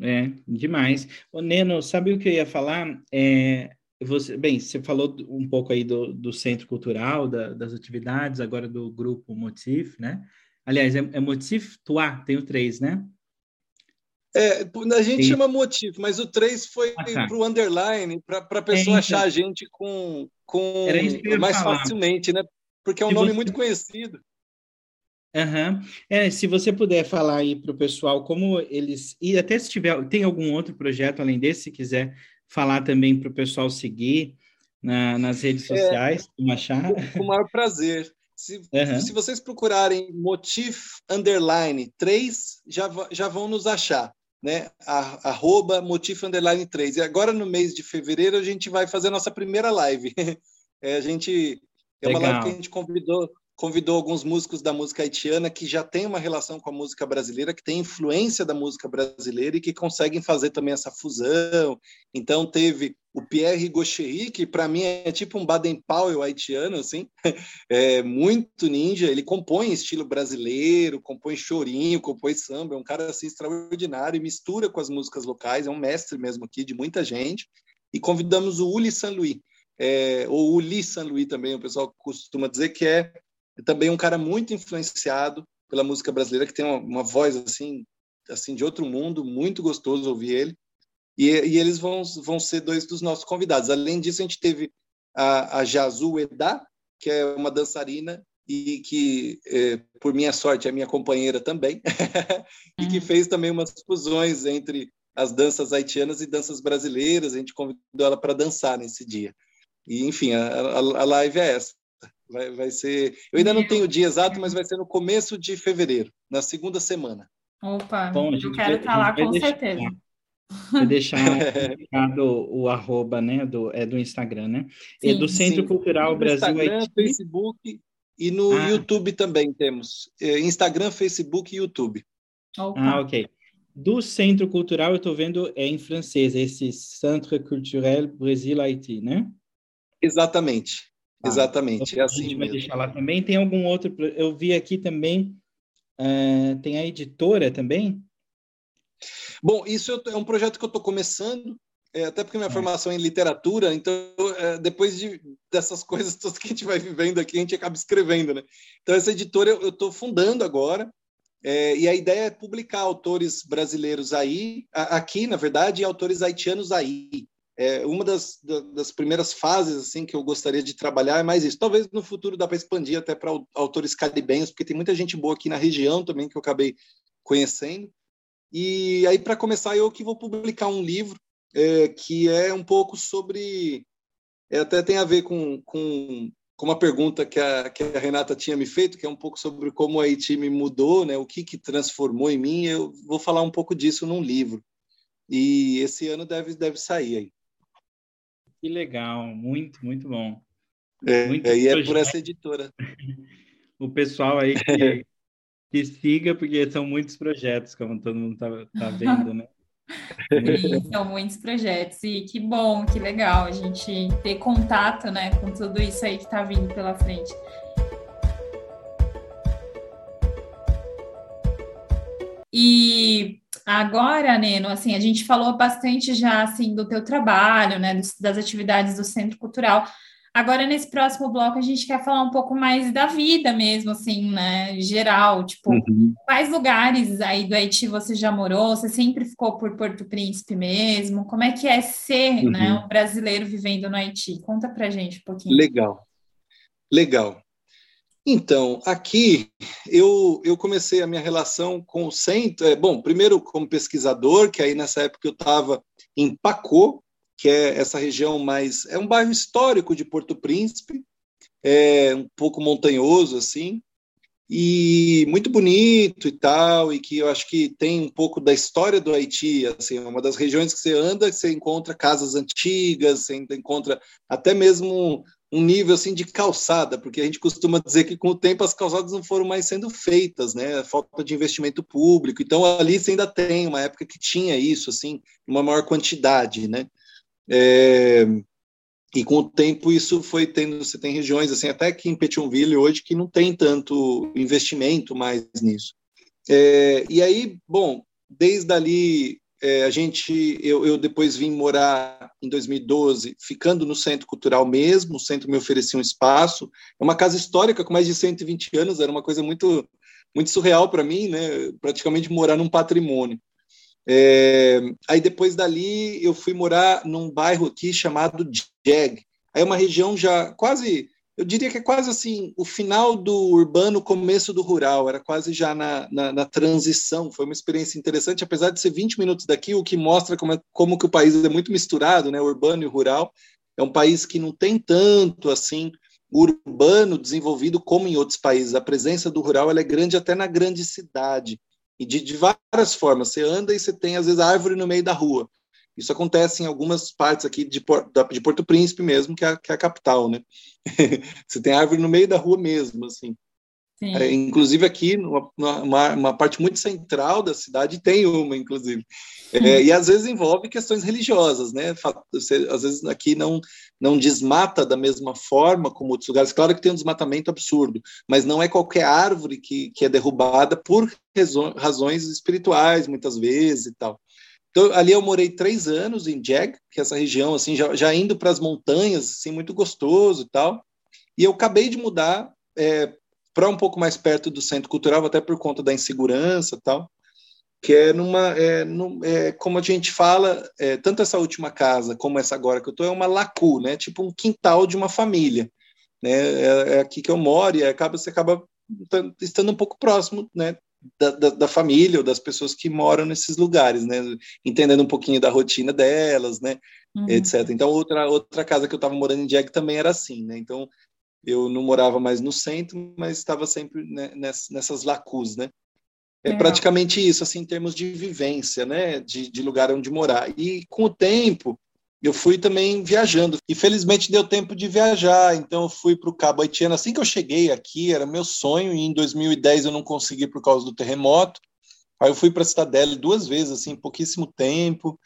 É, demais. O Neno, sabe o que eu ia falar? É, você, bem, você falou um pouco aí do, do Centro Cultural, da, das atividades, agora do grupo Motif, né? Aliás, é, é Motif Toi, tem o três, né? É, a gente Sim. chama motivo, mas o 3 foi ah, tá. para o underline, para a pessoa é, então. achar a gente com, com mais falar. facilmente, né? Porque é um se nome você... muito conhecido. Uhum. É, se você puder falar aí para o pessoal como eles. E até se tiver. Tem algum outro projeto além desse, se quiser falar também para o pessoal seguir na, nas redes é, sociais, é, achar. Com o maior prazer. Se, uhum. se vocês procurarem Motif Underline 3, já, já vão nos achar né? Arroba Motif Underline 3. E agora, no mês de fevereiro, a gente vai fazer a nossa primeira live. É, a gente. É uma Legal. live que a gente convidou, convidou alguns músicos da música haitiana que já tem uma relação com a música brasileira, que tem influência da música brasileira e que conseguem fazer também essa fusão. Então, teve o Pierre Gauchery, que para mim é tipo um Baden-Powell haitiano, assim, é muito ninja. Ele compõe estilo brasileiro, compõe chorinho, compõe samba, é um cara assim extraordinário e mistura com as músicas locais, é um mestre mesmo aqui de muita gente. E convidamos o Uli Saint-Louis, é, ou Uli Saint-Louis também, o pessoal costuma dizer que é também um cara muito influenciado pela música brasileira, que tem uma, uma voz assim, assim de outro mundo, muito gostoso ouvir ele. E, e, eles vão, vão ser dois dos nossos convidados. Além disso, a gente teve a, a Jazu Eda, que é uma dançarina e que, é, por minha sorte, é minha companheira também, e que uhum. fez também umas fusões entre as danças haitianas e danças brasileiras. A gente convidou ela para dançar nesse dia. E, enfim, a, a, a live é essa. Vai, vai ser. Eu ainda não tenho o dia exato, mas vai ser no começo de fevereiro, na segunda semana. Opa, Bom, eu quero estar tá lá com certeza. Vou deixar o, o arroba, né, do, é do Instagram, né? Sim, é do Centro sim. Cultural Brasil Instagram, Haiti. Facebook e no ah. YouTube também temos. É, Instagram, Facebook e YouTube. Opa. Ah, ok. Do Centro Cultural, eu estou vendo, é em francês, esse Centre Culturel Brasil-Haïti, né? Exatamente. Ah, Exatamente, então, é assim a gente mesmo. vai deixar lá também. Tem algum outro... Eu vi aqui também, uh, tem a editora também? Bom, isso é um projeto que eu estou começando, é, até porque minha é. formação é em literatura, então é, depois de, dessas coisas todas que a gente vai vivendo aqui, a gente acaba escrevendo, né? Então essa editora eu estou fundando agora, é, e a ideia é publicar autores brasileiros aí, a, aqui, na verdade, e autores haitianos aí. É, uma das, das primeiras fases assim que eu gostaria de trabalhar é mais isso. Talvez no futuro dá para expandir até para autores caribenhos, porque tem muita gente boa aqui na região também que eu acabei conhecendo. E aí, para começar, eu que vou publicar um livro é, que é um pouco sobre. É, até tem a ver com, com, com uma pergunta que a, que a Renata tinha me feito, que é um pouco sobre como a Haiti me mudou, né, o que, que transformou em mim. Eu vou falar um pouco disso num livro. E esse ano deve, deve sair aí. Que legal, muito, muito bom. É, muito é, e é por essa editora. o pessoal aí que, que siga, porque são muitos projetos, como todo mundo está tá vendo, né? Sim, são muitos projetos e que bom, que legal a gente ter contato, né, com tudo isso aí que está vindo pela frente. E agora, Neno, assim, a gente falou bastante já assim do teu trabalho, né, das atividades do Centro Cultural. Agora, nesse próximo bloco, a gente quer falar um pouco mais da vida mesmo, assim, né? Geral, tipo, uhum. quais lugares aí do Haiti você já morou? Você sempre ficou por Porto Príncipe mesmo? Como é que é ser, né, uhum. né, um brasileiro vivendo no Haiti? Conta pra gente um pouquinho. Legal, legal. Então, aqui eu, eu comecei a minha relação com o centro. É, bom, primeiro como pesquisador, que aí nessa época eu estava em Pacô, que é essa região mais. É um bairro histórico de Porto Príncipe, é um pouco montanhoso, assim. e muito bonito e tal, e que eu acho que tem um pouco da história do Haiti, assim, é uma das regiões que você anda, você encontra casas antigas, você encontra até mesmo um nível assim de calçada, porque a gente costuma dizer que com o tempo as calçadas não foram mais sendo feitas, né? Falta de investimento público. Então ali você ainda tem uma época que tinha isso assim, uma maior quantidade, né? É... E com o tempo isso foi tendo, você tem regiões assim, até aqui em Petionville hoje que não tem tanto investimento mais nisso. É... E aí, bom, desde ali é, a gente, eu, eu, depois vim morar em 2012, ficando no Centro Cultural mesmo, o centro me oferecia um espaço, é uma casa histórica com mais de 120 anos, era uma coisa muito, muito surreal para mim, né, praticamente morar num patrimônio. É, aí depois dali eu fui morar num bairro aqui chamado Jeg, aí é uma região já quase eu diria que é quase assim o final do urbano, começo do rural, era quase já na, na, na, transição. Foi uma experiência interessante, apesar de ser 20 minutos daqui, o que mostra como, é, como que o país é muito misturado, né, urbano e rural. É um país que não tem tanto assim urbano desenvolvido como em outros países. A presença do rural é grande até na grande cidade e de, de várias formas. Você anda e você tem às vezes árvore no meio da rua. Isso acontece em algumas partes aqui de, de Porto Príncipe mesmo, que é, a, que é a capital, né? você tem árvore no meio da rua mesmo, assim. É, inclusive aqui, numa, uma, uma, parte muito central da cidade, tem uma, inclusive. É, e às vezes envolve questões religiosas, né? Você, às vezes aqui não, não desmata da mesma forma como outros lugares. Claro que tem um desmatamento absurdo, mas não é qualquer árvore que, que é derrubada por razões espirituais, muitas vezes e tal. Então, ali eu morei três anos em Jeg, que é essa região, assim, já, já indo para as montanhas, assim, muito gostoso e tal. E eu acabei de mudar é, para um pouco mais perto do centro cultural, até por conta da insegurança e tal, que é numa, é, no, é, como a gente fala, é, tanto essa última casa como essa agora que eu estou, é uma lacu, né? Tipo um quintal de uma família. Né? É, é aqui que eu moro e acaba, você acaba estando um pouco próximo, né? Da, da, da, família ou das pessoas que moram nesses lugares, né? Entendendo um pouquinho da rotina delas, né? Uhum. Etc. Então, outra, outra casa que eu estava morando em Jag também era assim, né? Então, eu não morava mais no centro, mas estava sempre né, nessas, nessas lacus, né? É praticamente isso, assim, em termos de vivência, né? De, de lugar onde morar. E com o tempo, eu fui também viajando. E felizmente deu tempo de viajar, então eu fui para o Cabo Haitiano. Assim que eu cheguei aqui, era meu sonho, e em 2010 eu não consegui por causa do terremoto. Aí eu fui para a Cidadela duas vezes, assim, pouquíssimo tempo.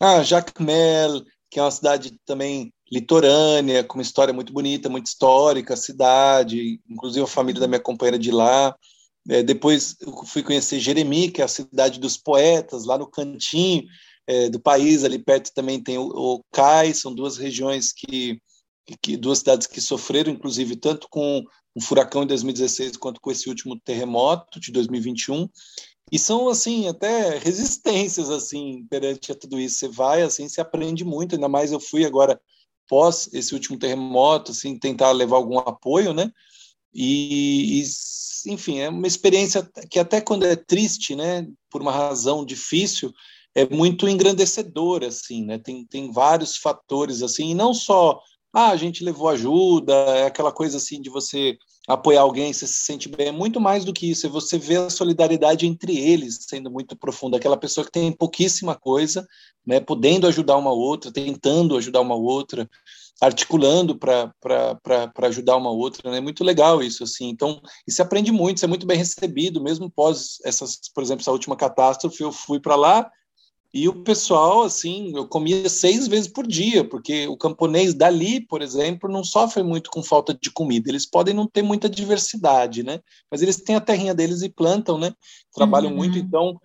Ah, Jacmel, que é uma cidade também litorânea, com uma história muito bonita, muito histórica, a cidade, inclusive a família da minha companheira de lá. É, depois eu fui conhecer Jeremi, que é a cidade dos poetas, lá no cantinho é, do país, ali perto também tem o, o CAI, são duas regiões que, que, duas cidades que sofreram, inclusive, tanto com o furacão em 2016 quanto com esse último terremoto de 2021, e são, assim, até resistências, assim, perante a tudo isso. Você vai, assim, se aprende muito, ainda mais eu fui agora, pós esse último terremoto, assim, tentar levar algum apoio, né, e, e enfim, é uma experiência que até quando é triste, né, por uma razão difícil, é muito engrandecedor, assim, né? Tem, tem vários fatores, assim, e não só, ah, a gente levou ajuda, é aquela coisa, assim, de você apoiar alguém, você se sente bem, é muito mais do que isso, é você ver a solidariedade entre eles sendo muito profunda, aquela pessoa que tem pouquíssima coisa, né, podendo ajudar uma outra, tentando ajudar uma outra, articulando para ajudar uma outra, né? é muito legal isso, assim, então, e se aprende muito, isso é muito bem recebido, mesmo pós essas, por exemplo, essa última catástrofe, eu fui para lá, e o pessoal, assim, eu comia seis vezes por dia, porque o camponês dali, por exemplo, não sofre muito com falta de comida. Eles podem não ter muita diversidade, né? Mas eles têm a terrinha deles e plantam, né? Trabalham uhum. muito, então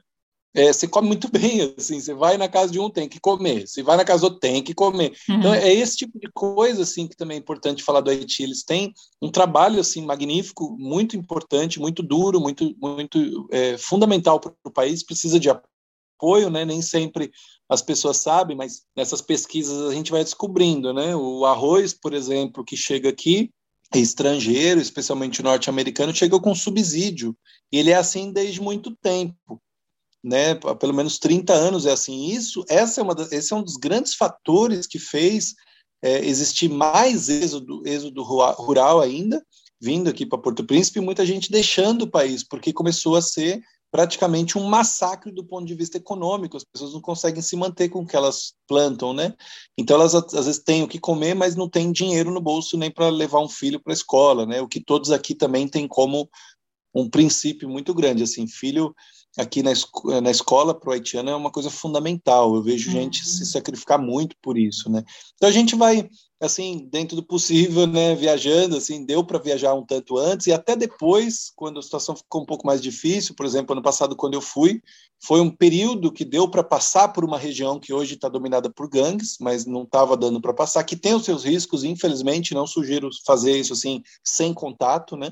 é, você come muito bem, assim, você vai na casa de um, tem que comer, você vai na casa do outro, tem que comer. Uhum. Então, é esse tipo de coisa, assim, que também é importante falar do Haiti. Eles têm um trabalho, assim, magnífico, muito importante, muito duro, muito, muito é, fundamental para o país, precisa de apoio apoio, né? Nem sempre as pessoas sabem, mas nessas pesquisas a gente vai descobrindo, né? O arroz, por exemplo, que chega aqui, é estrangeiro, especialmente norte-americano, chega com subsídio. E ele é assim desde muito tempo. Né, pelo menos 30 anos é assim. Isso, essa é uma das, esse é um dos grandes fatores que fez é, existir mais êxodo, êxodo rural ainda vindo aqui para Porto Príncipe muita gente deixando o país, porque começou a ser praticamente um massacre do ponto de vista econômico. As pessoas não conseguem se manter com o que elas plantam, né? Então elas às vezes têm o que comer, mas não têm dinheiro no bolso nem para levar um filho para a escola, né? O que todos aqui também têm como um princípio muito grande, assim, filho aqui na, na escola para o haitiano é uma coisa fundamental. Eu vejo uhum. gente se sacrificar muito por isso, né? Então a gente vai assim dentro do possível, né? Viajando, assim, deu para viajar um tanto antes e até depois, quando a situação ficou um pouco mais difícil. Por exemplo, ano passado quando eu fui, foi um período que deu para passar por uma região que hoje está dominada por gangues, mas não estava dando para passar, que tem os seus riscos. Infelizmente, não sugiro fazer isso assim sem contato, né?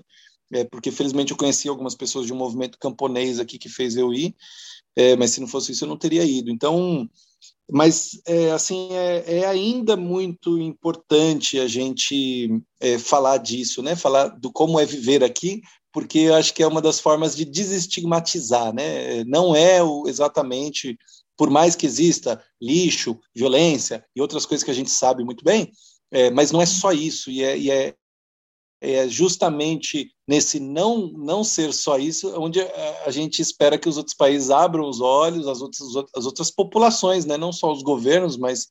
é, porque felizmente eu conheci algumas pessoas de um movimento camponês aqui que fez eu ir, é, mas se não fosse isso eu não teria ido. Então, mas é, assim é, é, ainda muito importante a gente é, falar disso, né? Falar do como é viver aqui, porque eu acho que é uma das formas de desestigmatizar, né? Não é o, exatamente, por mais que exista lixo, violência e outras coisas que a gente sabe muito bem, é, mas não é só isso, e é, e é, é justamente nesse não não ser só isso, onde a, gente espera que os outros países abram os olhos, as outras, as outras populações, né? não só os governos, mas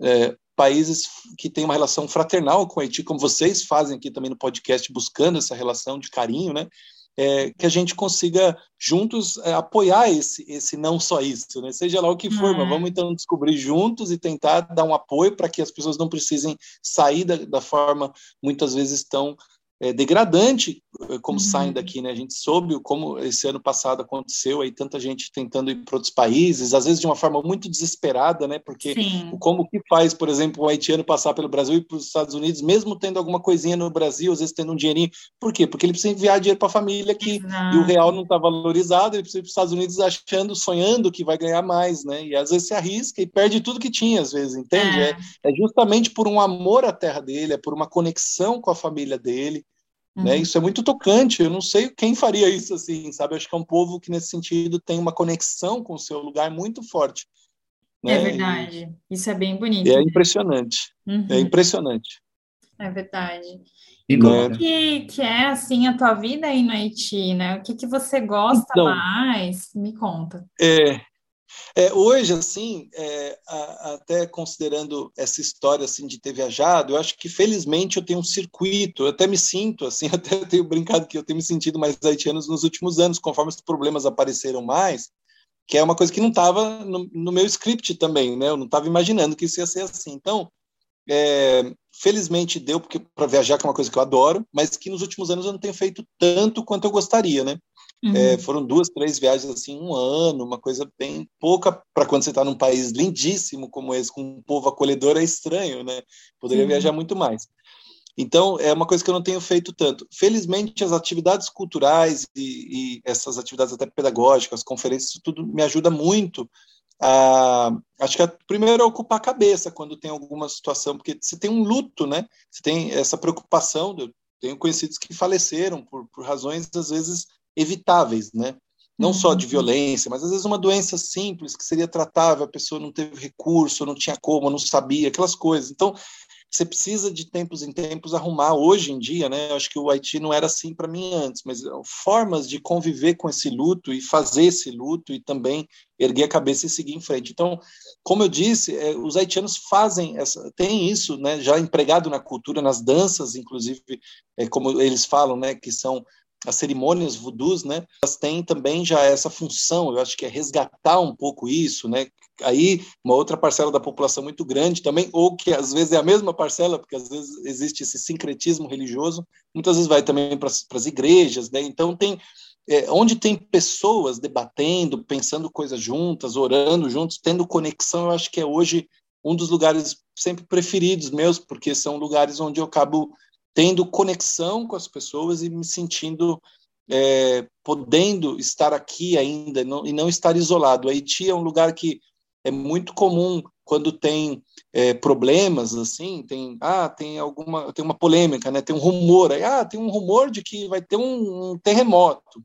é, países que têm uma relação fraternal com o Haiti, como vocês fazem aqui também no podcast, buscando essa relação de carinho, né? É, que a gente consiga juntos é, apoiar esse, esse não só isso, né? seja lá o que for, mas uhum. vamos então descobrir juntos e tentar dar um apoio para que as pessoas não precisem sair da, da forma muitas vezes tão é, degradante eh, como uhum. saem daqui, né? A gente soube como esse ano passado aconteceu, aí tanta gente tentando ir para outros países, às vezes de uma forma muito desesperada, né? Porque Sim. como que faz, por exemplo, um haitiano passar pelo Brasil e para os Estados Unidos, mesmo tendo alguma coisinha no Brasil, às vezes tendo um dinheirinho, por quê? Porque ele precisa enviar dinheiro para a família Exato. e o real não está valorizado, ele precisa ir para os Estados Unidos achando, sonhando que vai ganhar mais, né? E às vezes se arrisca e perde tudo que tinha, às vezes, entende? É, é, é justamente por um amor à terra dele, é por uma conexão com a família dele. Né? Uhum. Né? Isso é muito tocante. Eu não sei quem faria isso assim, sabe? Acho que é um povo que nesse sentido tem uma conexão com o seu lugar muito forte. Né? É verdade. E, isso é bem bonito. É impressionante. Uhum. É impressionante. É verdade. E como né? que, que é assim a tua vida aí no Haiti, né? O que, que você gosta então, mais? Me conta. É, é, hoje, assim, é, a, até considerando essa história assim de ter viajado, eu acho que felizmente eu tenho um circuito. Eu até me sinto assim, até tenho brincado que eu tenho me sentido mais haitianos nos últimos anos, conforme os problemas apareceram mais, que é uma coisa que não estava no, no, meu script também, né? Eu não estava imaginando que isso ia ser assim. Então, é, felizmente deu porque para viajar que é uma coisa que eu adoro, mas que nos últimos anos eu não tenho feito tanto quanto eu gostaria, né? Uhum. É, foram duas, três viagens assim, um ano, uma coisa bem pouca para quando você está num país lindíssimo como esse, com um povo acolhedor, é estranho, né? Poderia uhum. viajar muito mais. Então, é uma coisa que eu não tenho feito tanto. Felizmente, as atividades culturais e, e essas atividades até pedagógicas, conferências, tudo me ajuda muito a, acho que a, primeiro é ocupar a cabeça quando tem alguma situação, porque você tem um luto, né? Você tem essa preocupação. Eu tenho conhecidos que faleceram por, por razões, às vezes, evitáveis, né? Não uhum. só de uhum. violência, mas às vezes uma doença simples que seria tratável, a pessoa não teve recurso, não tinha como, não sabia, aquelas coisas. Então, você precisa de tempos em tempos arrumar hoje em dia, né? Eu acho que o Haiti não era assim para mim antes, mas formas de conviver com esse luto e fazer esse luto e também erguer a cabeça e seguir em frente. Então, como eu disse, é, os haitianos fazem essa, tem isso, né? Já empregado na cultura, nas danças, inclusive, é, como eles falam, né? Que são as cerimônias voodoos, né, elas têm também já essa função, eu acho que é resgatar um pouco isso, né, aí uma outra parcela da população muito grande também, ou que às vezes é a mesma parcela, porque às vezes existe esse sincretismo religioso, muitas vezes vai também para as igrejas, né, então tem, é, onde tem pessoas debatendo, pensando coisas juntas, orando juntos, tendo conexão, eu acho que é hoje um dos lugares sempre preferidos meus, porque são lugares onde eu acabo tendo conexão com as pessoas e me sentindo é, podendo estar aqui ainda não, e não estar isolado. Haiti é um lugar que é muito comum quando tem é, problemas assim, tem ah tem alguma tem uma polêmica, né? Tem um rumor aí, ah tem um rumor de que vai ter um, um terremoto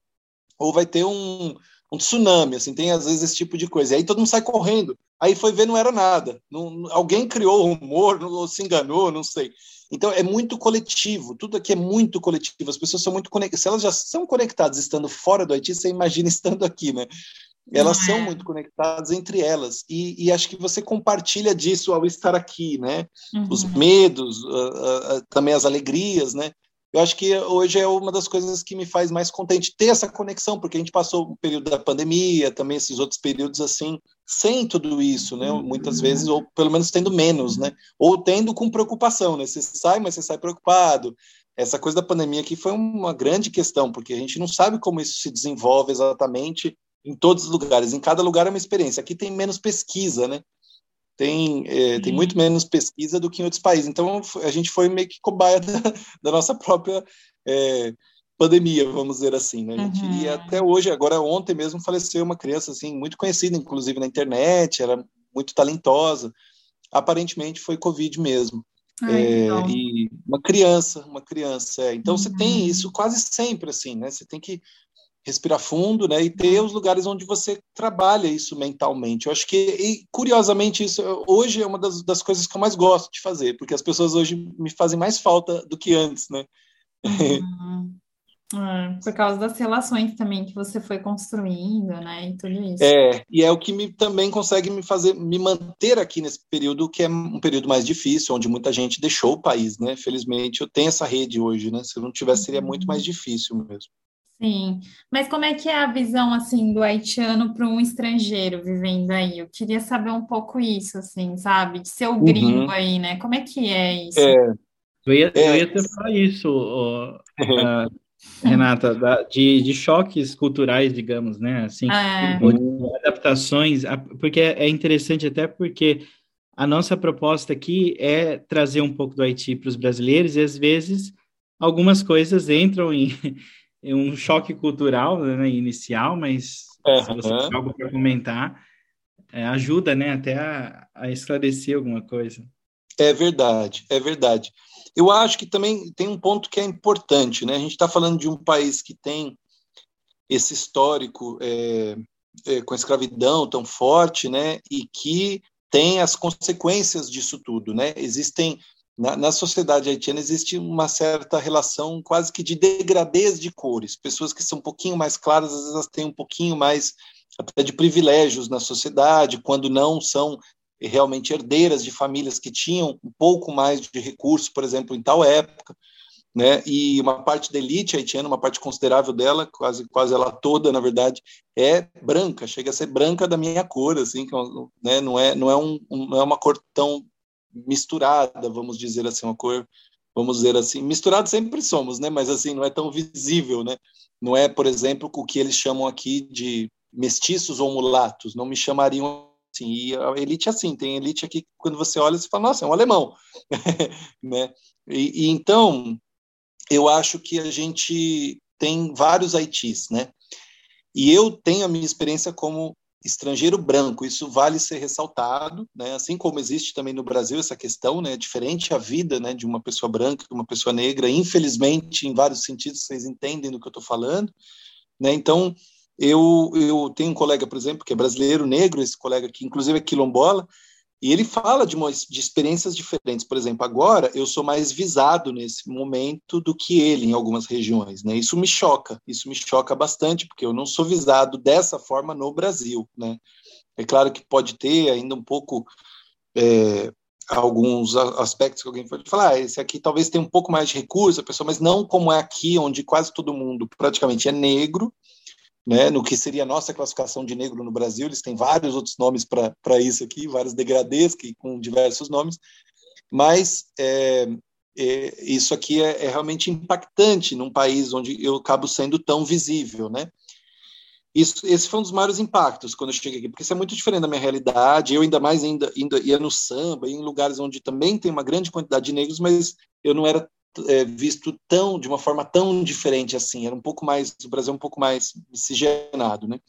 ou vai ter um, um tsunami, assim, tem às vezes esse tipo de coisa. E aí todo mundo sai correndo. Aí foi ver, não era nada. Não, alguém criou o rumor, ou se enganou, não sei. Então é muito coletivo, tudo aqui é muito coletivo. As pessoas são muito conectadas. Se elas já são conectadas estando fora do Haiti, você imagina estando aqui, né? Elas são é. muito conectadas entre elas e, e, acho que você compartilha disso ao estar aqui, né? Uhum. Os medos, uh, uh, também as alegrias, né? Eu acho que hoje é uma das coisas que me faz mais contente ter essa conexão, porque a gente passou o um período da pandemia, também esses outros períodos assim, sem tudo isso, né? Muitas vezes, ou pelo menos tendo menos, né? Ou tendo com preocupação, né? Você sai, mas você sai preocupado. Essa coisa da pandemia aqui foi uma grande questão, porque a gente não sabe como isso se desenvolve exatamente em todos os lugares. Em cada lugar é uma experiência. Aqui tem menos pesquisa, né? Tem, é, tem muito menos pesquisa do que em outros países. Então, a gente foi meio que cobaia da, da nossa própria é, pandemia, vamos dizer assim, né? Uhum. E até hoje, agora ontem mesmo faleceu uma criança assim muito conhecida, inclusive na internet, era muito talentosa. Aparentemente foi Covid mesmo. Ai, é, e uma criança, uma criança. É. Então uhum. você tem uhum. isso quase sempre assim, né? Você tem que respirar fundo, né? E ter os lugares onde você trabalha isso mentalmente. Eu acho que, e, curiosamente, isso hoje é uma das, das, coisas que eu mais gosto de fazer, porque as pessoas hoje me fazem mais falta do que antes, né? Uhum. É, por causa das relações também que você foi construindo, né? E tudo isso. É, e é o que me, também consegue me fazer me manter aqui nesse período que é um período mais difícil, onde muita gente deixou o país, né? Felizmente eu tenho essa rede hoje, né? Se eu não tivesse, seria muito mais uhum. difícil mesmo. Sim, mas como é que é a visão assim do haitiano para um estrangeiro vivendo aí? Eu queria saber um pouco isso, assim, sabe? De ser o gringo uhum. aí, né? Como é que é isso? É, eu ia, é. eu ia até falar isso, uh, Renata, da, de, de choques culturais, digamos, né? Assim, é. adaptações, porque é interessante até porque a nossa proposta aqui é trazer um pouco do Haiti para os brasileiros e às vezes algumas coisas entram em é um choque cultural né, inicial, mas uhum. se você tem algo para comentar, é, ajuda né, até a, a, esclarecer alguma coisa. É verdade, é verdade. Eu acho que também tem um ponto que é importante, né? A gente está falando de um país que tem esse histórico é, é, com a escravidão tão forte, né? E que tem as consequências disso tudo, né? Existem na, na, sociedade haitiana existe uma certa relação quase que de degradez de cores. Pessoas que são um pouquinho mais claras, às vezes têm um pouquinho mais até de privilégios na sociedade, quando não são realmente herdeiras de famílias que tinham um pouco mais de recursos, por exemplo, em tal época. Né? E uma parte da elite haitiana, uma parte considerável dela, quase quase ela toda, na verdade, é branca, chega a ser branca da minha cor, assim, que, né? não é não é um, não é uma cor tão misturada, vamos dizer assim, uma cor, vamos dizer assim, misturado sempre somos, né? Mas assim, não é tão visível, né? Não é, por exemplo, o que eles chamam aqui de mestiços ou mulatos, não me chamariam assim. E a elite é assim, tem elite aqui quando você olha, você fala, nossa, é um alemão, né? E, e então, eu acho que a gente tem vários Haitis, né? E eu tenho a minha experiência como estrangeiro branco. Isso vale ser ressaltado, né? Assim como existe também no Brasil essa questão, né? É diferente a vida, né, de uma pessoa branca, de uma pessoa negra. Infelizmente, em vários sentidos, vocês entendem do que eu estou falando, né? Então, eu eu tenho um colega, por exemplo, que é brasileiro negro, esse colega que inclusive é quilombola, e ele fala de, uma, de experiências diferentes. Por exemplo, agora eu sou mais visado nesse momento do que ele em algumas regiões. Né? Isso me choca, isso me choca bastante, porque eu não sou visado dessa forma no Brasil. Né? É claro que pode ter ainda um pouco é, alguns aspectos que alguém pode falar, ah, esse aqui talvez tenha um pouco mais de recurso, a pessoa, mas não como é aqui, onde quase todo mundo praticamente é negro, né, no que seria a nossa classificação de negro no Brasil, eles têm vários outros nomes para isso aqui, vários degradês que, com diversos nomes, mas é, é, isso aqui é, é, realmente impactante num país onde eu acabo sendo tão visível, né? Isso, esse foi um dos maiores impactos quando eu cheguei aqui, porque isso é muito diferente da minha realidade. Eu ainda mais ainda, ainda ia no samba, em lugares onde também tem uma grande quantidade de negros, mas eu não era é, visto tão de uma forma tão diferente assim. Era um pouco mais o Brasil é um pouco mais miscigenado, né?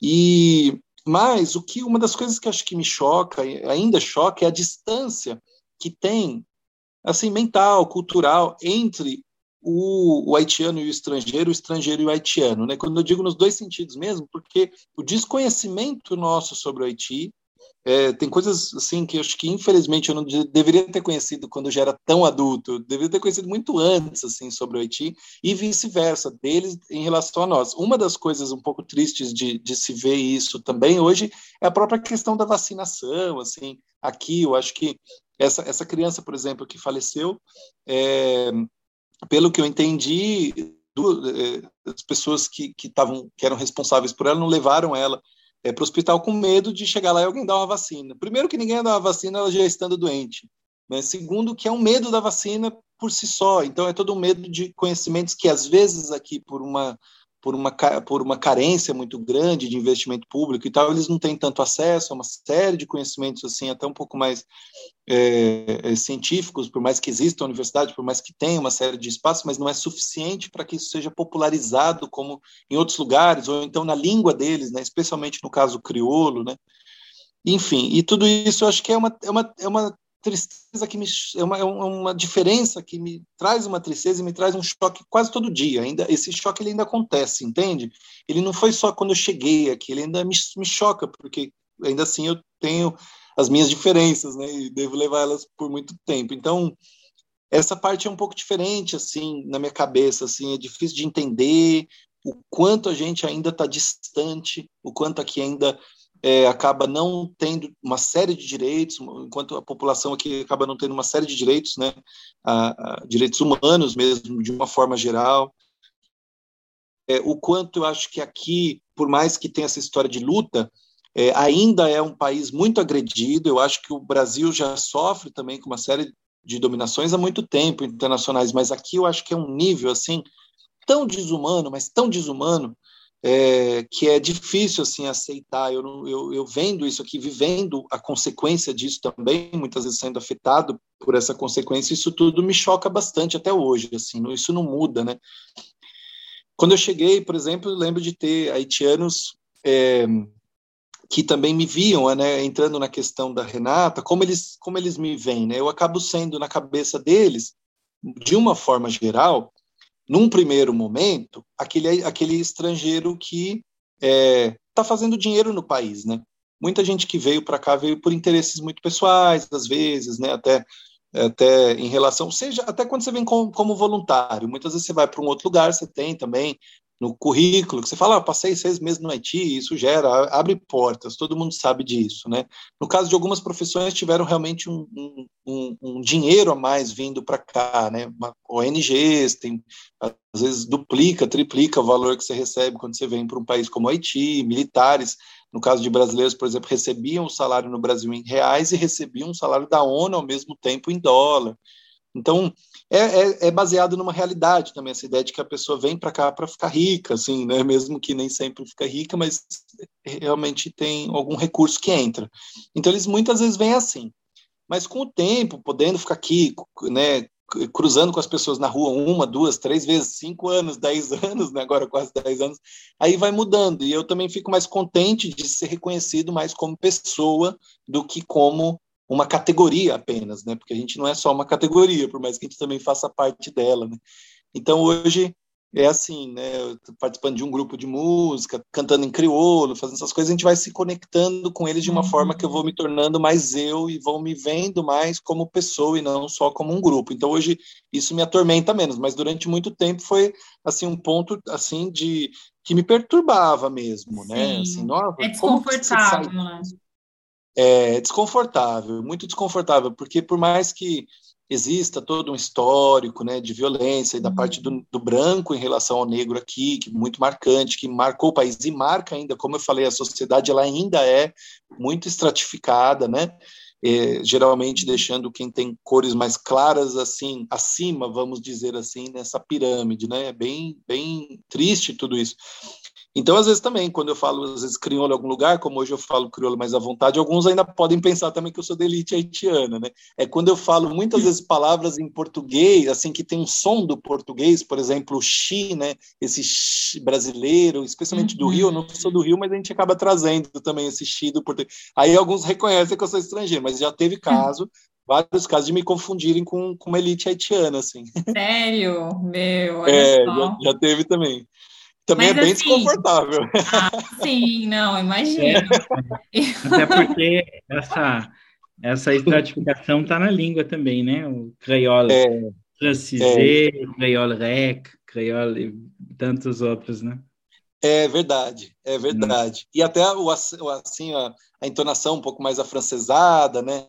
E mas o que uma das coisas que acho que me choca, ainda choca, é a distância que tem assim mental, cultural entre o, o, haitiano e o estrangeiro, o estrangeiro e o haitiano, né? Quando eu digo nos dois sentidos mesmo, porque o desconhecimento nosso sobre o Haiti é, tem coisas assim que acho que infelizmente eu não deveria ter conhecido quando já era tão adulto, eu deveria ter conhecido muito antes assim sobre o Haiti e vice-versa deles em relação a nós. Uma das coisas um pouco tristes de, de se ver isso também hoje é a própria questão da vacinação, assim. Aqui eu acho que essa, essa criança, por exemplo, que faleceu, é, pelo que eu entendi, do, é, as pessoas que, que, tavam, que eram responsáveis por ela não levaram ela é, para o hospital com medo de chegar lá e alguém dar uma vacina. Primeiro, que ninguém dá uma vacina, ela já estando doente. Né? Segundo, que é um medo da vacina por si só. Então, é todo um medo de conhecimentos que, às vezes, aqui, por uma por uma, por uma carência muito grande de investimento público e tal, eles não têm tanto acesso a uma série de conhecimentos assim até um pouco mais é, é, científicos, por mais que exista a universidade, por mais que tenha uma série de espaços, mas não é suficiente para que isso seja popularizado como em outros lugares ou então na língua deles, né, especialmente no caso crioulo, né. Enfim, e tudo isso eu acho que é uma, é uma, é uma tristeza que me é uma, é uma diferença que me traz uma tristeza e me traz um choque quase todo dia. Ainda esse choque ele ainda acontece, entende? Ele não foi só quando eu cheguei aqui, ele ainda me, me choca porque ainda assim eu tenho as minhas diferenças, né? E devo levar elas por muito tempo. Então essa parte é um pouco diferente assim na minha cabeça, assim é difícil de entender o quanto a gente ainda está distante, o quanto aqui ainda é, acaba não tendo uma série de direitos, enquanto a população aqui acaba não tendo uma série de direitos, né, a, a direitos humanos mesmo, de uma forma geral. É, o quanto eu acho que aqui, por mais que tenha essa história de luta, é, ainda é um país muito agredido. Eu acho que o Brasil já sofre também com uma série de dominações há muito tempo internacionais, mas aqui eu acho que é um nível assim tão desumano, mas tão desumano, é, que é difícil assim aceitar. Eu, eu, eu vendo isso aqui, vivendo a consequência disso também, muitas vezes sendo afetado por essa consequência, isso tudo me choca bastante até hoje. Assim, isso não muda, né? Quando eu cheguei, por exemplo, lembro de ter haitianos é, que também me viam, né, entrando na questão da Renata, como eles, como eles me veem, né? Eu acabo sendo na cabeça deles, de uma forma geral, num primeiro momento, aquele, aquele estrangeiro que está é, tá fazendo dinheiro no país, né? Muita gente que veio para cá veio por interesses muito pessoais, às vezes, né? Até, até em relação, seja até quando você vem com, como voluntário. Muitas vezes você vai para um outro lugar, você tem também no currículo, que você fala, ah, passei seis meses no Haiti, isso gera, abre portas, todo mundo sabe disso, né? No caso de algumas profissões, tiveram realmente um, um, um dinheiro a mais vindo para cá, né? ONGs, tem, às vezes duplica, triplica o valor que você recebe quando você vem para um país como Haiti, militares, no caso de brasileiros, por exemplo, recebiam o salário no Brasil em reais e recebiam o salário da ONU ao mesmo tempo em dólar. Então, é, é, é, baseado numa realidade também, essa ideia de que a pessoa vem para cá para ficar rica, assim, né? mesmo que nem sempre fica rica, mas realmente tem algum recurso que entra. Então, eles muitas vezes vêm assim. Mas com o tempo, podendo ficar aqui, né, cruzando com as pessoas na rua uma, duas, três vezes, cinco anos, dez anos, né, agora quase dez anos, aí vai mudando. E eu também fico mais contente de ser reconhecido mais como pessoa do que como uma categoria apenas, né? Porque a gente não é só uma categoria, por mais que a gente também faça parte dela, né? Então hoje é assim, né? participando de um grupo de música, cantando em crioulo, fazendo essas coisas, a gente vai se conectando com eles de uma uhum. forma que eu vou me tornando mais eu e vão me vendo mais como pessoa e não só como um grupo. Então hoje isso me atormenta menos, mas durante muito tempo foi assim um ponto assim de que me perturbava mesmo, né? Sim. né? Assim, nova, é desconfortável, né? É desconfortável, muito desconfortável, porque por mais que exista todo um histórico né, de violência da parte do, do, branco em relação ao negro aqui, que muito marcante, que marcou o país e marca ainda, como eu falei, a sociedade ela ainda é muito estratificada, né? É, geralmente deixando quem tem cores mais claras assim acima, vamos dizer assim, nessa pirâmide, né? É bem, bem triste tudo isso. Então, às vezes também, quando eu falo, às vezes, crioulo em algum lugar, como hoje eu falo crioulo mais à vontade, alguns ainda podem pensar também que eu sou da elite haitiana, né? É quando eu falo muitas vezes palavras em português, assim, que tem um som do português, por exemplo, o chi, né? Esse chi brasileiro, especialmente do Rio, eu não sou do Rio, mas a gente acaba trazendo também esse chi do português. Aí alguns reconhecem que eu sou estrangeiro, mas já teve caso vários casos de me confundirem com, com uma elite haitiana, assim. Sério? Meu, é, já, já, teve também. Também Mas, é bem assim, desconfortável. Ah, sim, não, imagino. É, até porque essa, essa estratificação está na língua também, né? O creole é, francisé, é. creole rec, creole e tantos outros, né? É verdade, é verdade. Hum. E até o, assim, a, a entonação um pouco mais afrancesada, né?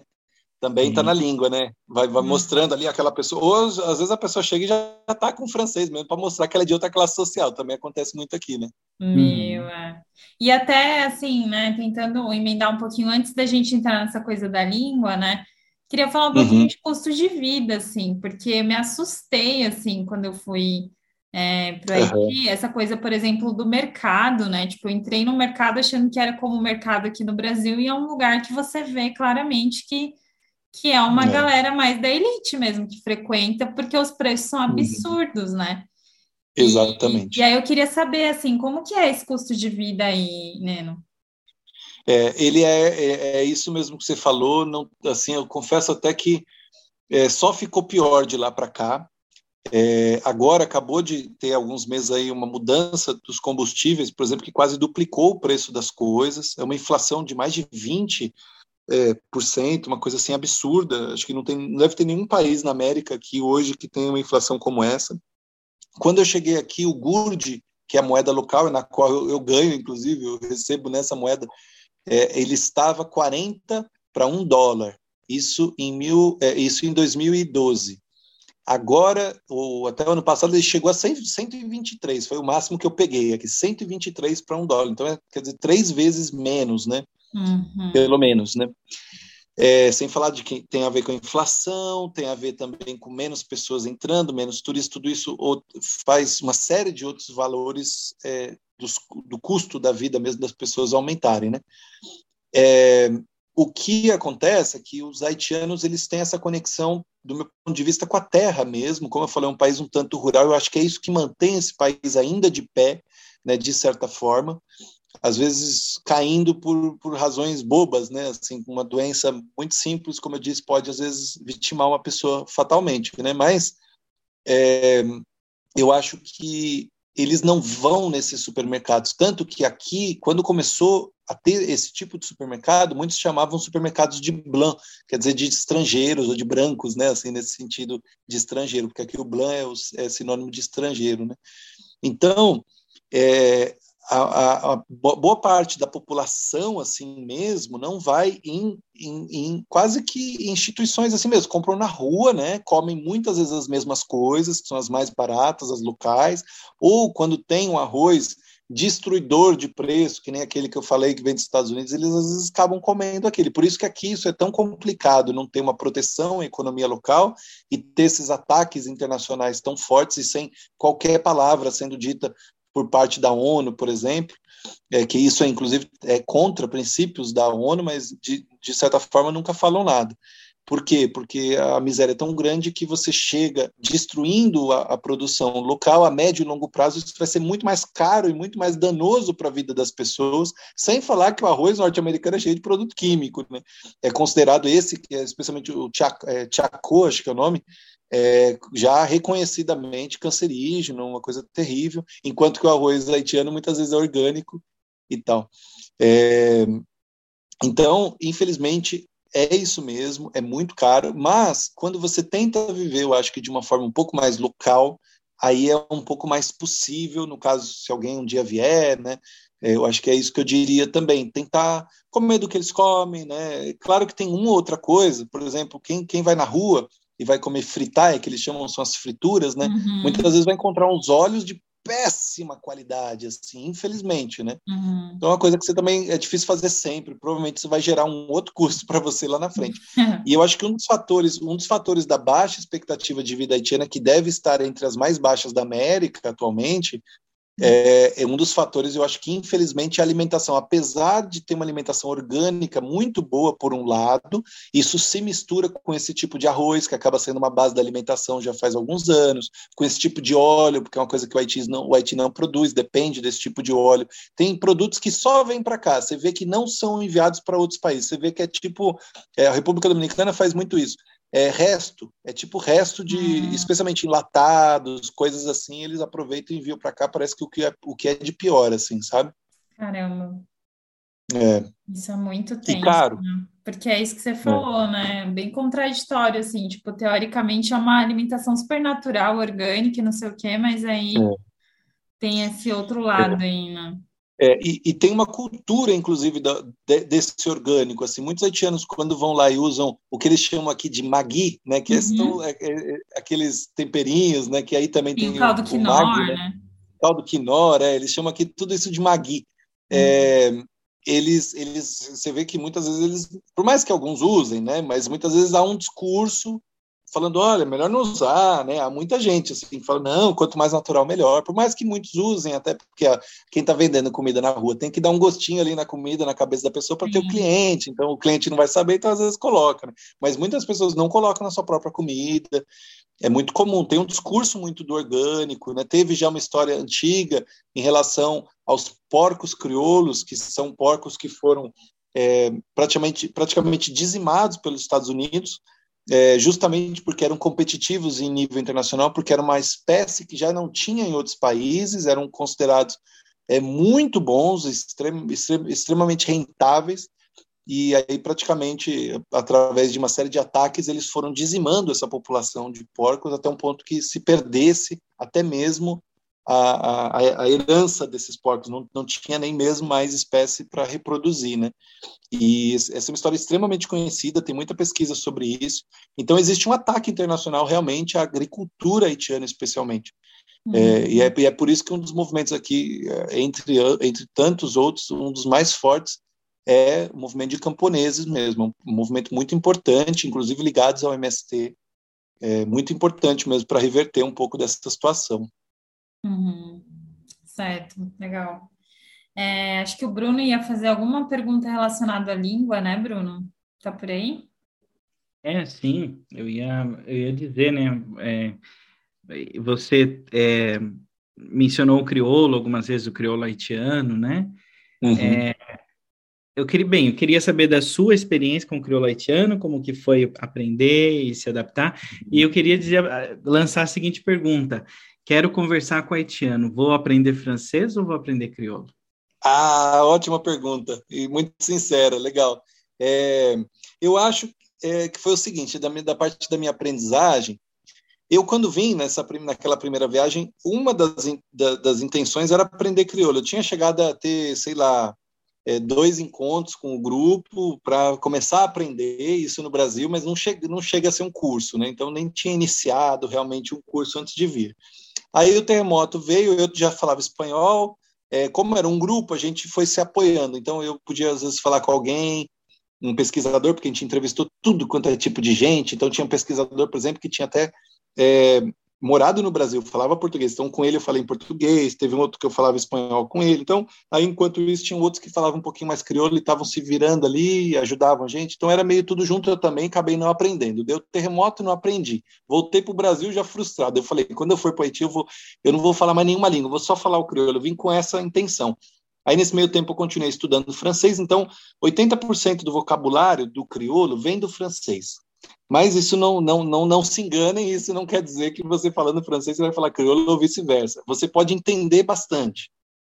Também está na língua, né? Vai, vai mostrando ali aquela pessoa. Ou às vezes a pessoa chega e já está com francês mesmo, para mostrar que ela é de outra classe social. Também acontece muito aqui, né? Meu, é. E até assim, né? Tentando emendar um pouquinho antes da gente entrar nessa coisa da língua, né? Queria falar um pouquinho uhum. de custo de vida, assim, porque me assustei, assim, quando eu fui é, para Haiti, uhum. essa coisa, por exemplo, do mercado, né? Tipo, eu entrei no mercado achando que era como o mercado aqui no Brasil, e é um lugar que você vê claramente que que é uma é. galera mais da elite mesmo que frequenta, porque os preços são uhum. absurdos, uhum. né? Exatamente. E, e, aí eu queria saber, assim, como que é esse custo de vida aí, Neno? É, ele é, é, é, isso mesmo que você falou, não, assim, eu confesso até que é, só ficou pior de lá para cá. É, agora acabou de ter alguns meses aí uma mudança dos combustíveis, por exemplo, que quase duplicou o preço das coisas, é uma inflação de mais de 20 é, por cento, uma coisa assim absurda. Acho que não, tem, não deve ter nenhum país na América aqui hoje que tenha uma inflação como essa. Quando eu cheguei aqui, o GURD, que é a moeda local, na qual eu, eu ganho, inclusive, eu recebo nessa moeda, é, ele estava 40 para 1 dólar. Isso em, mil, é, isso em 2012. Agora, o, até o ano passado, ele chegou a 100, 123, foi o máximo que eu peguei aqui, 123 para um dólar. Então, é, quer dizer, três vezes menos, né? Uhum. pelo menos, né? É, sem falar de que tem a ver com a inflação, tem a ver também com menos pessoas entrando, menos turistas, tudo isso faz uma série de outros valores é, dos, do custo da vida mesmo das pessoas aumentarem, né? É, o que acontece é que os haitianos eles têm essa conexão do meu ponto de vista com a terra mesmo, como eu falei, é um país um tanto rural, eu acho que é isso que mantém esse país ainda de pé, né, de certa forma, às vezes caindo por, por razões bobas, né? Assim, uma doença muito simples, como eu disse, pode às vezes vitimar uma pessoa fatalmente, né? Mas é, eu acho que eles não vão nesses supermercados, tanto que aqui, quando começou a ter esse tipo de supermercado, muitos chamavam supermercados de blanc, quer dizer, de estrangeiros ou de brancos, né? Assim, nesse sentido de estrangeiro, porque aqui o blanc é, o, é sinônimo de estrangeiro, né? Então, é, a, a, boa parte da população assim mesmo não vai em, em, em, quase que instituições assim mesmo. Compram na rua né comem muitas vezes as mesmas coisas que são as mais baratas as locais ou quando tem um arroz destruidor de preço que nem aquele que eu falei que vem dos Estados Unidos eles às vezes acabam comendo aquele. Por isso que aqui isso é tão complicado não ter uma proteção à economia local e ter esses ataques internacionais tão fortes e sem qualquer palavra sendo dita por parte da ONU, por exemplo, é, que isso é inclusive é contra princípios da ONU, mas de, de certa forma nunca falam nada. Por quê? Porque a miséria é tão grande que você chega destruindo a, a, produção local a médio e longo prazo, isso vai ser muito mais caro e muito mais danoso para a vida das pessoas, sem falar que o arroz norte-americano é cheio de produto químico. Né? É considerado esse, é especialmente o Chaco, acho que é o nome, é, já reconhecidamente cancerígeno, uma coisa terrível, enquanto que o arroz haitiano muitas vezes é orgânico e tal. É, então, infelizmente, é isso mesmo, é muito caro, mas quando você tenta viver, eu acho que de uma forma um pouco mais local, aí é um pouco mais possível, no caso, se alguém um dia vier, né? É, eu acho que é isso que eu diria também, tentar comer do que eles comem, né? Claro que tem uma ou outra coisa, por exemplo, quem, quem vai na rua e vai comer fritar, que eles chamam são as frituras, né? Uhum. Muitas vezes vai encontrar uns óleos de péssima qualidade, assim, infelizmente, né? Uhum. Então é uma coisa que você também é difícil fazer sempre, provavelmente isso vai gerar um outro custo para você lá na frente. e eu acho que um dos fatores, um dos fatores da baixa expectativa de vida haitiana que deve estar entre as mais baixas da América atualmente é, é, um dos fatores, eu acho que infelizmente a alimentação, apesar de ter uma alimentação orgânica muito boa por um lado, isso se mistura com esse tipo de arroz que acaba sendo uma base da alimentação já faz alguns anos, com esse tipo de óleo, porque é uma coisa que o Haiti não, o Haiti não produz, depende desse tipo de óleo. Tem produtos que só vêm para cá, você vê que não são enviados para outros países, você vê que é tipo, é, a República Dominicana faz muito isso é resto, é tipo resto de, uhum. especialmente enlatados, coisas assim, eles aproveitam e enviam para cá, parece que o que é, o que é de pior, assim, sabe? Caramba. É. Isso é muito tenso. E caro. Né? Porque é isso que você falou, é. né? Bem contraditório, assim, tipo, teoricamente é uma alimentação super natural, orgânica, não sei o quê, mas aí é. tem esse outro lado é. aí, né? É, e, e, tem uma cultura, inclusive, da, de, desse orgânico. Assim, muitos haitianos, quando vão lá e usam o que eles chamam aqui de magui, né, que uhum. são é, é, aqueles temperinhos, né, que aí também e tem o caldo quinor, né? né? Caldo quinor, é, eles chamam aqui tudo isso de magui. É, uhum. eles, eles, você vê que muitas vezes eles, por mais que alguns usem, né, mas muitas vezes há um discurso falando, olha, melhor não usar, né? Há muita gente assim que fala, não, quanto mais natural, melhor. Por mais que muitos usem, até porque quem está vendendo comida na rua tem que dar um gostinho ali na comida, na cabeça da pessoa para ter o cliente. Então o cliente não vai saber, então às vezes coloca. Né? Mas muitas pessoas não colocam na sua própria comida. É muito comum. Tem um discurso muito do orgânico, né? Teve já uma história antiga em relação aos porcos crioulos, que são porcos que foram é, praticamente, praticamente dizimados pelos Estados Unidos é, justamente porque eram competitivos em nível internacional, porque era uma espécie que já não tinha em outros países, eram considerados é, muito bons, extrem, extrem, extremamente rentáveis, e aí praticamente através de uma série de ataques eles foram dizimando essa população de porcos até um ponto que se perdesse até mesmo a, a, a herança desses porcos, não, não tinha nem mesmo mais espécie para reproduzir, né? E essa é uma história extremamente conhecida, tem muita pesquisa sobre isso. Então, existe um ataque internacional realmente à agricultura haitiana, especialmente. Uhum. É, e, é, e, é, por isso que um dos movimentos aqui, é, entre, entre tantos outros, um dos mais fortes é o movimento de camponeses mesmo, um movimento muito importante, inclusive ligados ao MST, é muito importante mesmo para reverter um pouco dessa situação. Uhum. Certo, legal. É, acho que o Bruno ia fazer alguma pergunta relacionada à língua, né, Bruno? Tá por aí? É, sim, eu ia, eu ia dizer, né? É, você é, mencionou o crioulo algumas vezes, o crioulo haitiano, né? Uhum. É, eu queria, bem, eu queria saber da sua experiência com o crioulo haitiano, como que foi aprender e se adaptar, e eu queria dizer, lançar a seguinte pergunta: Quero conversar com haitiano. Vou aprender francês ou vou aprender crioulo? Ah, ótima pergunta e muito sincera, legal. É, eu acho é, que foi o seguinte, da, da, parte da minha aprendizagem, eu quando vim nessa naquela primeira viagem, uma das, da, das intenções era aprender crioulo. Eu tinha chegado a ter, sei lá, é, dois encontros com o grupo para começar a aprender isso no Brasil, mas não chega, não chega a ser um curso, né? Então nem tinha iniciado realmente um curso antes de vir. Aí o terremoto veio, eu já falava espanhol, é, como era um grupo, a gente foi se apoiando. Então eu podia às vezes falar com alguém, um pesquisador, porque a gente entrevistou tudo quanto é tipo de gente. Então tinha um pesquisador, por exemplo, que tinha até é, morado no Brasil, falava português. Então, com ele eu falei em português, teve um outro que eu falava espanhol com ele. Então, aí, enquanto isso, tinham outros que falavam um pouquinho mais crioulo e estavam se virando ali, ajudavam a gente. Então, era meio tudo junto. Eu também acabei não aprendendo. Deu terremoto, não aprendi. Voltei para o Brasil já frustrado. Eu falei, quando eu for para Haiti, eu, vou, eu não vou falar mais nenhuma língua, vou só falar o crioulo. Eu vim com essa intenção. Aí, nesse meio tempo, eu continuei estudando francês. Então, 80% do vocabulário do crioulo vem do francês. Mas isso não, não, não, não se enganem, isso não quer dizer que você falando francês você vai falar crioulo ou vice-versa. Você pode entender bastante,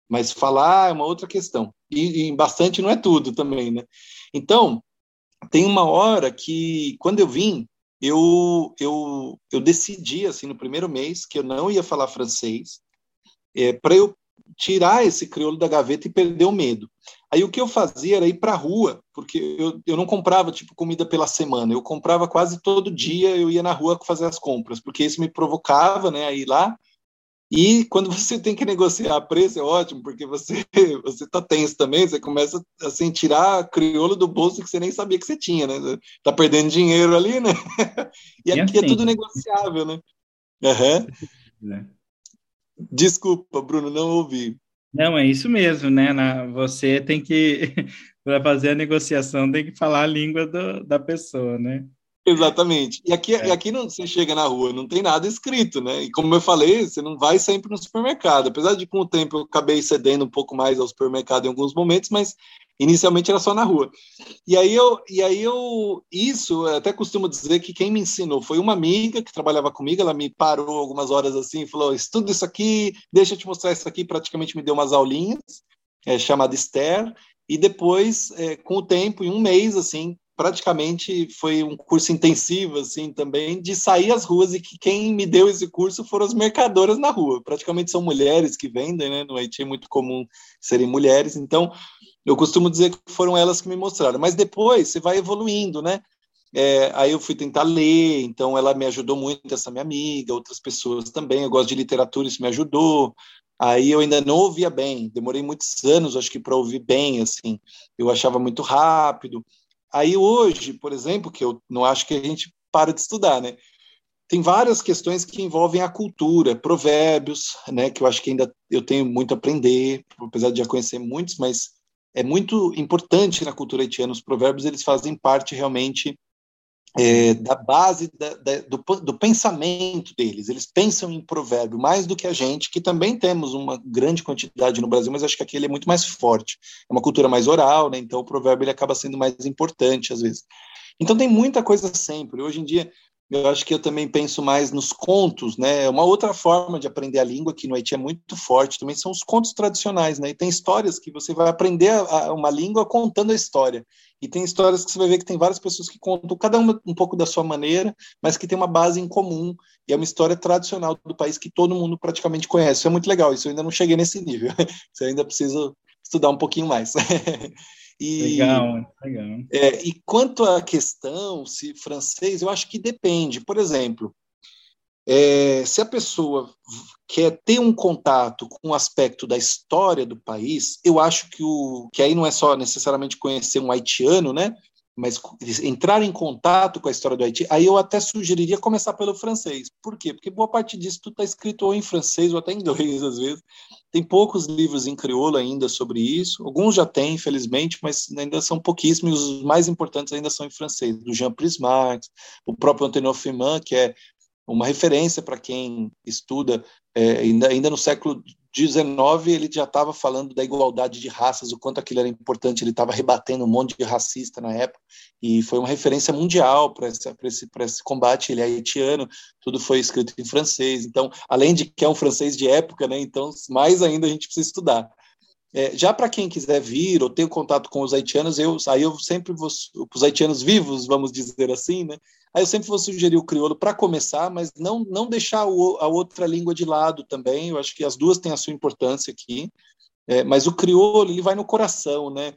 mas falar é uma outra questão. E, e, bastante não é tudo também, né? Então, tem uma hora que, quando eu vim, eu, eu, eu decidi, assim, no primeiro mês, que eu não ia falar francês, é, para eu tirar esse crioulo da gaveta e perder o medo. Aí o que eu fazia era ir para a rua, porque eu, eu não comprava tipo comida pela semana, eu comprava quase todo dia, eu ia na rua fazer as compras, porque isso me provocava, né, a ir lá. E quando você tem que negociar preço é ótimo, porque você você tá tenso também, você começa assim tirar crioulo do bolso que você nem sabia que você tinha, né? Tá perdendo dinheiro ali, né? E aqui é assim. é tudo negociável, né? Uhum. Desculpa, Bruno, não ouvi. Não, é isso mesmo, né? Na, você tem que, para fazer a negociação, tem que falar a língua do, da pessoa, né? Exatamente. E aqui, é. e aqui não, você chega na rua, não tem nada escrito, né? E como eu falei, você não vai sempre no supermercado. Apesar de com o tempo eu acabei cedendo um pouco mais ao supermercado em alguns momentos, mas inicialmente era só na rua. E aí eu, e aí eu isso eu até costumo dizer que quem me ensinou foi uma amiga que trabalhava comigo, ela me parou algumas horas assim e falou: "Estuda isso aqui, deixa eu te mostrar isso aqui", praticamente me deu umas aulinhas, é, chamada Esther, e depois, é, com o tempo, em um mês, assim, praticamente foi um curso intensivo, assim, também, de sair às ruas e que quem me deu esse curso foram as mercadoras na rua. Praticamente são mulheres que vendem, né? No Haiti é muito comum serem mulheres, então eu costumo dizer que foram elas que me mostraram. Mas depois você vai evoluindo, né? É, aí eu fui tentar ler, então ela me ajudou muito, essa minha amiga, outras pessoas também. Eu gosto de literatura, isso me ajudou. Aí eu ainda não ouvia bem, demorei muitos anos, acho que para ouvir bem, assim. Eu achava muito rápido. Aí hoje, por exemplo, que eu não acho que a gente para de estudar, né? Tem várias questões que envolvem a cultura, provérbios, né? Que eu acho que ainda eu tenho muito a aprender, apesar de já conhecer muitos, mas é muito importante na cultura haitiana. Os provérbios eles fazem parte realmente é, da base da, da, do, do, pensamento deles. Eles pensam em provérbio mais do que a gente, que também temos uma grande quantidade no Brasil, mas acho que aqui ele é muito mais forte. É uma cultura mais oral, né? então o provérbio ele acaba sendo mais importante às vezes. Então tem muita coisa sempre. Hoje em dia eu acho que eu também penso mais nos contos, né? Uma outra forma de aprender a língua que no Haiti é muito forte também são os contos tradicionais, né? E tem histórias que você vai aprender a, a uma língua contando a história. E tem histórias que você vai ver que tem várias pessoas que contam, cada uma um pouco da sua maneira, mas que tem uma base em comum. E é uma história tradicional do país que todo mundo praticamente conhece. Isso é muito legal. Isso eu ainda não cheguei nesse nível. Isso eu ainda preciso estudar um pouquinho mais. E, legal, legal. É, e quanto à questão se francês, eu acho que depende. Por exemplo, é, se a pessoa quer ter um contato com o um aspecto da história do país, eu acho que o que aí não é só necessariamente conhecer um haitiano, né? Mas entrar em contato com a história do Haiti, aí eu até sugeriria começar pelo francês. Por quê? Porque boa parte disso tudo está escrito ou em francês ou até em inglês, às vezes. Tem poucos livros em crioulo ainda sobre isso. Alguns já têm, infelizmente, mas ainda são pouquíssimos. Os mais importantes ainda são em francês, do Jean Prismarx, o próprio Antonio Firmin, que é uma referência para quem estuda é, ainda, ainda no século 19 ele já estava falando da igualdade de raças, o quanto aquilo era importante, ele estava rebatendo um monte de racista na época, e foi uma referência mundial para esse, esse, esse combate, ele é haitiano, tudo foi escrito em francês, então, além de que é um francês de época, né, então, mais ainda a gente precisa estudar. É, já para quem quiser vir ou ter contato com os haitianos, eu, aí eu sempre vou, os haitianos vivos, vamos dizer assim, né, Aí eu sempre vou sugerir o crioulo para começar, mas não, não deixar o, a outra língua de lado também. Eu acho que as duas têm a sua importância aqui. É, mas o crioulo, ele vai no coração, né?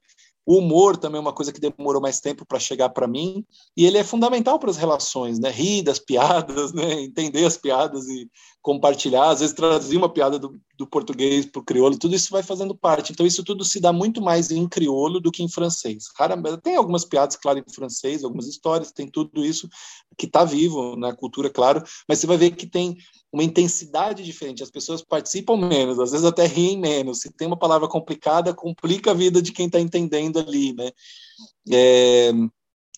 O humor também é uma coisa que demorou mais tempo para chegar para mim, e ele é fundamental para as relações, né? Rir das piadas, né? Entender as piadas e compartilhar, às vezes traduzir uma piada do, do português para o crioulo, tudo isso vai fazendo parte. Então, isso tudo se dá muito mais em crioulo do que em francês. Raramente, tem algumas piadas, claro, em francês, algumas histórias, tem tudo isso que está vivo na cultura, claro, mas você vai ver que tem uma intensidade diferente, as pessoas participam menos, às vezes até riem menos. Se tem uma palavra complicada, complica a vida de quem está entendendo ali, né? É,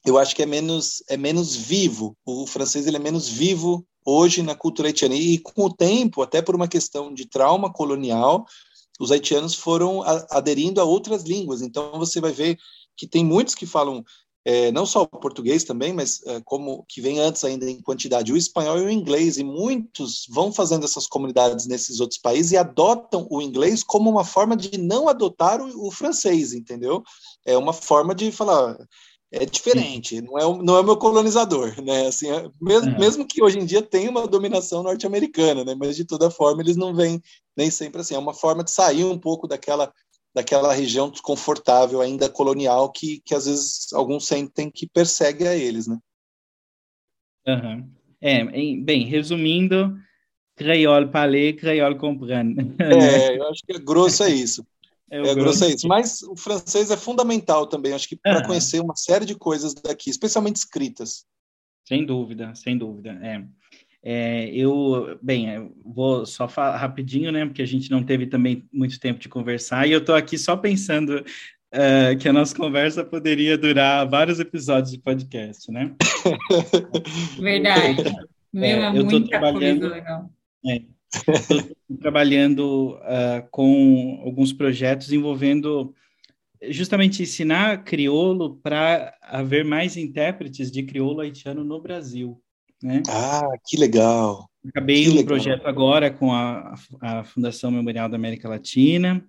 eu acho que é menos é menos vivo. O francês ele é menos vivo hoje na cultura haitiana. E com o tempo, até por uma questão de trauma colonial, os haitianos foram aderindo a outras línguas. Então você vai ver que tem muitos que falam é, não só o português também, mas é, como que vem antes ainda em quantidade, o espanhol e o inglês, e muitos vão fazendo essas comunidades nesses outros países e adotam o inglês como uma forma de não adotar o, o francês, entendeu? É uma forma de falar, é diferente, não é, não é o meu colonizador, né? Assim, é, mesmo, é. mesmo que hoje em dia tenha uma dominação norte-americana, né? Mas de toda forma eles não vêm nem sempre assim. É uma forma de sair um pouco daquela daquela região desconfortável ainda colonial que, que às vezes alguns sentem que persegue a eles, né? Uhum. É, bem, resumindo, creole parler, creole comprendre. É, eu acho que é grosso é isso. É, é grosso é isso. Mas o francês é fundamental também, acho que para conhecer uma série de coisas daqui, especialmente escritas. Sem dúvida, sem dúvida. É. É, eu, bem, eu vou só falar rapidinho, né? Porque a gente não teve também muito tempo de conversar, e eu estou aqui só pensando é, que a nossa conversa poderia durar vários episódios de podcast, né? Verdade. Meu, é, é eu estou trabalhando, legal. É, trabalhando uh, com alguns projetos envolvendo justamente ensinar crioulo para haver mais intérpretes de crioulo haitiano no Brasil. Né? Ah, que legal! Acabei que um legal. projeto agora com a, a Fundação Memorial da América Latina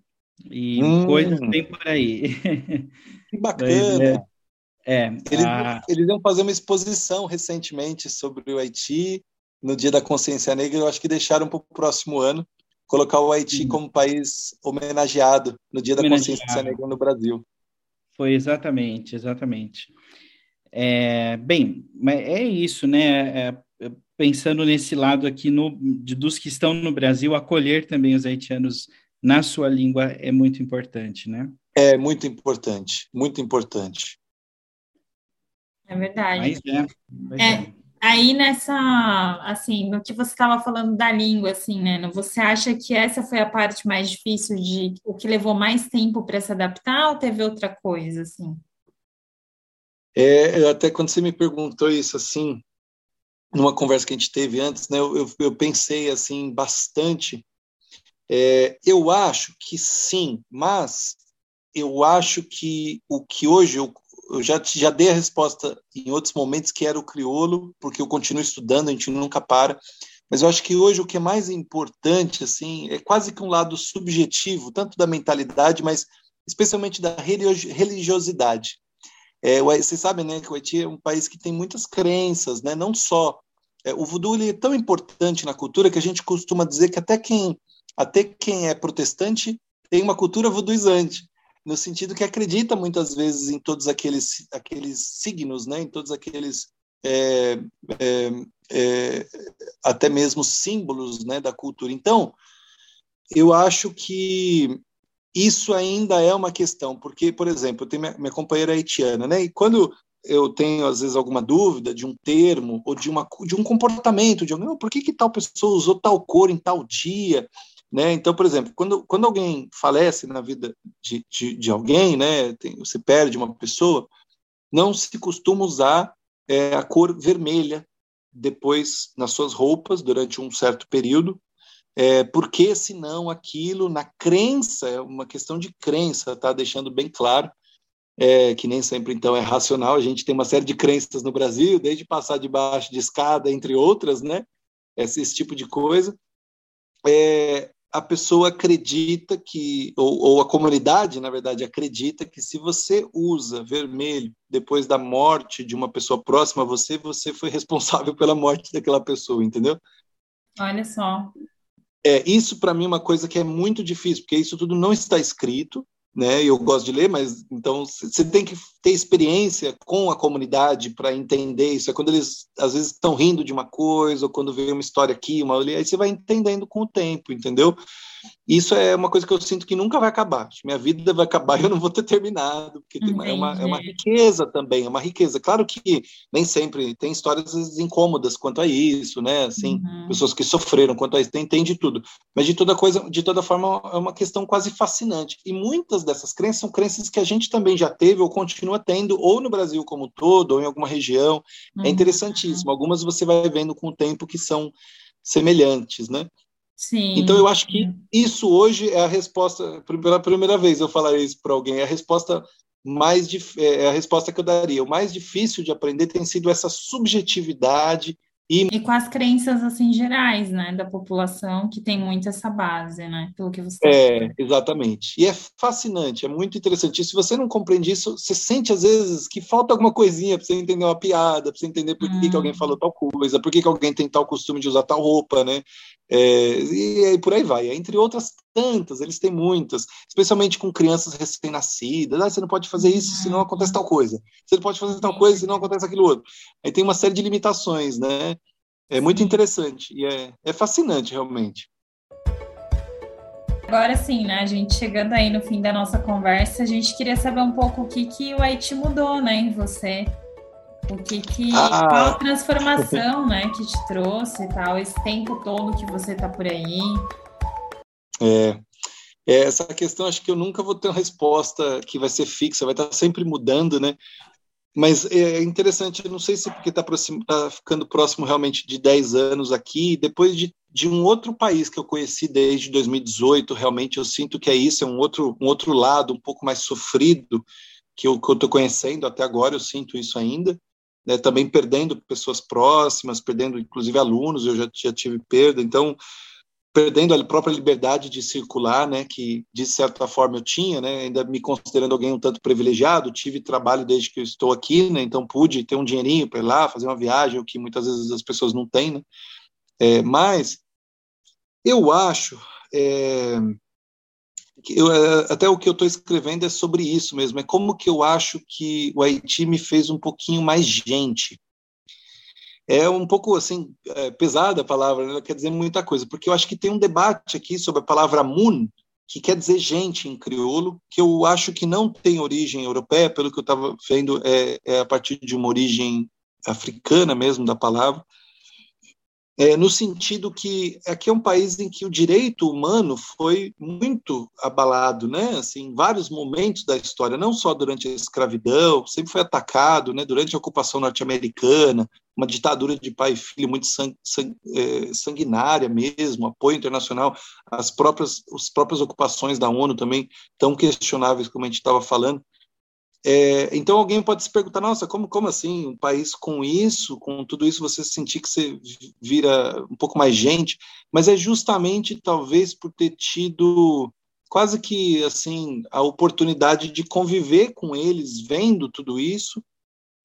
e hum. coisas bem por aí. Que bacana! é, é, eles, a... eles iam fazer uma exposição recentemente sobre o Haiti no Dia da Consciência Negra. Eu acho que deixaram para o próximo ano colocar o Haiti como país homenageado no Dia da Consciência Negra no Brasil. Foi exatamente, exatamente. É, bem, é isso, né? É, é, pensando nesse lado aqui no, de, dos que estão no Brasil, acolher também os haitianos na sua língua é muito importante, né? É muito importante, muito importante. É verdade. Mas é, mas é. é. Aí nessa, assim, no que você estava falando da língua, assim, né? Você acha que essa foi a parte mais difícil de o que levou mais tempo para se adaptar ou teve outra coisa, assim? É, até quando você me perguntou isso, assim, numa conversa que a gente teve antes, né? Eu, eu, pensei assim bastante. É, eu acho que sim, mas eu acho que o que hoje eu eu já, já dei a resposta em outros momentos que era o crioulo, porque eu continuo estudando, a gente nunca para. Mas eu acho que hoje o que é mais importante, assim, é quase que um lado subjetivo, tanto da mentalidade, mas especialmente da religiosidade. É, vocês sabem, né, que o Haiti é um país que tem muitas crenças, né, não só é, o voodoo ele é tão importante na cultura que a gente costuma dizer que até quem até quem é protestante tem uma cultura voodooizante no sentido que acredita muitas vezes em todos aqueles, aqueles signos, né, em todos aqueles é, é, é, até mesmo símbolos né, da cultura. Então, eu acho que isso ainda é uma questão, porque, por exemplo, eu tenho minha, minha companheira haitiana, né, e quando eu tenho às vezes alguma dúvida de um termo ou de uma de um comportamento de alguém, por que que tal pessoa usou tal cor em tal dia? Né? Então, por exemplo, quando, quando alguém falece na vida de, de, de alguém, né, tem, você perde uma pessoa, não se costuma usar é, a cor vermelha depois nas suas roupas durante um certo período, é, porque senão aquilo, na crença, é uma questão de crença, tá deixando bem claro, é, que nem sempre então é racional, a gente tem uma série de crenças no Brasil, desde passar debaixo de escada, entre outras, né, esse, esse tipo de coisa, é, a pessoa acredita que, ou, ou, a comunidade, na verdade, acredita que se você usa vermelho depois da morte de uma pessoa próxima a você, você foi responsável pela morte daquela pessoa, entendeu? Olha só. É, isso para mim é uma coisa que é muito difícil, porque isso tudo não está escrito, né? Eu gosto de ler, mas então você tem que ter experiência com a comunidade para entender isso. É quando eles às vezes estão rindo de uma coisa, ou quando vê uma história aqui, uma ali, aí você vai entendendo com o tempo, entendeu? Isso é uma coisa que eu sinto que nunca vai acabar. Minha vida vai acabar e eu não vou ter terminado, porque uma, é, uma, é uma riqueza também, é uma riqueza. Claro que nem sempre tem histórias incômodas quanto a isso, né? Assim, uhum. pessoas que sofreram quanto a isso, tem, tem de tudo. Mas de toda coisa, de toda forma, é uma questão quase fascinante. E muitas dessas crenças são crenças que a gente também já teve ou continua tendo, ou no Brasil como um todo, ou em alguma região. É uhum. É interessantíssimo. Algumas você vai vendo com o tempo que são semelhantes, né? Sim. Então eu acho que isso hoje é a resposta, pela primeira vez eu falaria isso para alguém, é a resposta mais é, é a resposta que eu daria. O mais difícil de aprender tem sido essa subjetividade e, e com as crenças assim gerais, né, da população que tem muito essa base, né, pelo que você É, exatamente. E é fascinante, é muito interessante. E se você não compreende isso, você sente às vezes que falta alguma coisinha para você entender uma piada, para você entender por que, hum. que alguém falou tal coisa, por que, que alguém tem tal costume de usar tal roupa, né? É, e, e por aí vai. Entre outras tantas, eles têm muitas, especialmente com crianças recém-nascidas. Ah, você não pode fazer isso se não acontece tal coisa. Você não pode fazer tal coisa se não acontece aquilo outro. Aí tem uma série de limitações, né? É muito interessante e é, é fascinante, realmente. Agora sim, né, a gente chegando aí no fim da nossa conversa, a gente queria saber um pouco o que, que o Haiti mudou, né, em você. O que que, ah. qual a transformação, né, que te trouxe e tal, esse tempo todo que você tá por aí. É, É, essa questão acho que eu nunca vou ter uma resposta que vai ser fixa, vai estar sempre mudando, né? Mas é interessante, não sei se porque está tá ficando próximo realmente de 10 anos aqui, depois de, de um outro país que eu conheci desde 2018, realmente eu sinto que é isso, é um outro, um outro lado, um pouco mais sofrido, que eu estou conhecendo até agora, eu sinto isso ainda, né, também perdendo pessoas próximas, perdendo inclusive alunos, eu já, já tive perda, então perdendo a própria liberdade de circular, né, que de certa forma eu tinha, né, ainda me considerando alguém um tanto privilegiado, tive trabalho desde que eu estou aqui, né, então pude ter um dinheirinho para ir lá, fazer uma viagem, o que muitas vezes as pessoas não têm, né, é, mas eu acho, é, eu, é, até o que eu estou escrevendo é sobre isso mesmo, é como que eu acho que o Haiti me fez um pouquinho mais gente, é um pouco assim é, pesada a palavra, né? ela quer dizer muita coisa, porque eu acho que tem um debate aqui sobre a palavra mun, que quer dizer gente em crioulo, que eu acho que não tem origem europeia, pelo que eu estava vendo, é, é, a partir de uma origem africana mesmo da palavra, é, no sentido que aqui é um país em que o direito humano foi muito abalado, né? Assim, em vários momentos da história, não só durante a escravidão, sempre foi atacado, né? Durante a ocupação norte-americana, uma ditadura de pai e filho muito sang, sang, é, sanguinária mesmo, apoio internacional, as próprias, as próprias ocupações da ONU também tão questionáveis como a gente estava falando. É, então alguém pode se perguntar, nossa, como, como assim, um país com isso, com tudo isso, você sentir que você vira um pouco mais gente, mas é justamente talvez por ter tido quase que assim a oportunidade de conviver com eles, vendo tudo isso,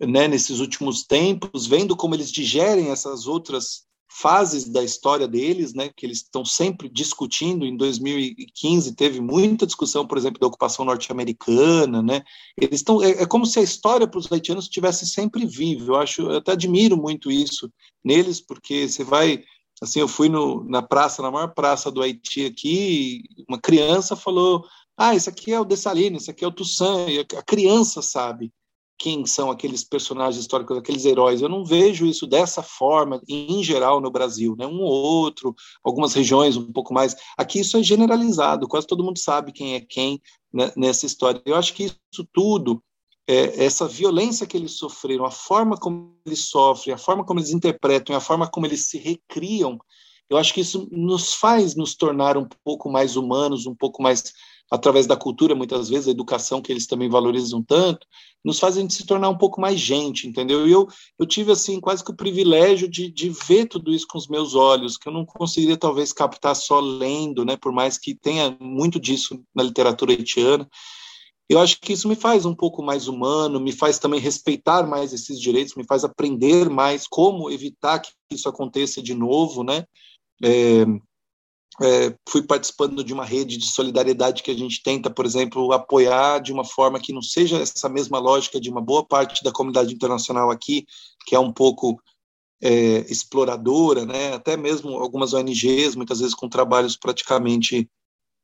né, nesses últimos tempos, vendo como eles digerem essas outras fases da história deles, né, que eles estão sempre discutindo. Em 2015 teve muita discussão, por exemplo, da ocupação norte-americana, né. Eles estão é, é, como se a história para os haitianos estivesse sempre viva. Eu acho, eu até admiro muito isso neles, porque você vai assim, eu fui no, na praça, na maior praça do Haiti aqui, uma criança falou: "Ah, esse aqui é o Dessalines, esse aqui é o Toussaint", e a criança sabe quem são aqueles personagens históricos, aqueles heróis. Eu não vejo isso dessa forma, em geral, no Brasil. Né? Um ou outro, algumas regiões um pouco mais. Aqui isso é generalizado, quase todo mundo sabe quem é quem né, nessa história. Eu acho que isso tudo, é, essa violência que eles sofreram, a forma como eles sofrem, a forma como eles interpretam, a forma como eles se recriam, eu acho que isso nos faz nos tornar um pouco mais humanos, um pouco mais através da cultura, muitas vezes, a educação que eles também valorizam tanto, nos faz a gente se tornar um pouco mais gente, entendeu? E eu, eu tive, assim, quase que o privilégio de, de ver tudo isso com os meus olhos, que eu não conseguiria, talvez, captar só lendo, né? Por mais que tenha muito disso na literatura haitiana. Eu acho que isso me faz um pouco mais humano, me faz também respeitar mais esses direitos, me faz aprender mais como evitar que isso aconteça de novo, né? É, é, fui participando de uma rede de solidariedade que a gente tenta, por exemplo, apoiar de uma forma que não seja essa mesma lógica de uma boa parte da comunidade internacional aqui, que é um pouco é, exploradora, né? até mesmo algumas ONGs, muitas vezes com trabalhos praticamente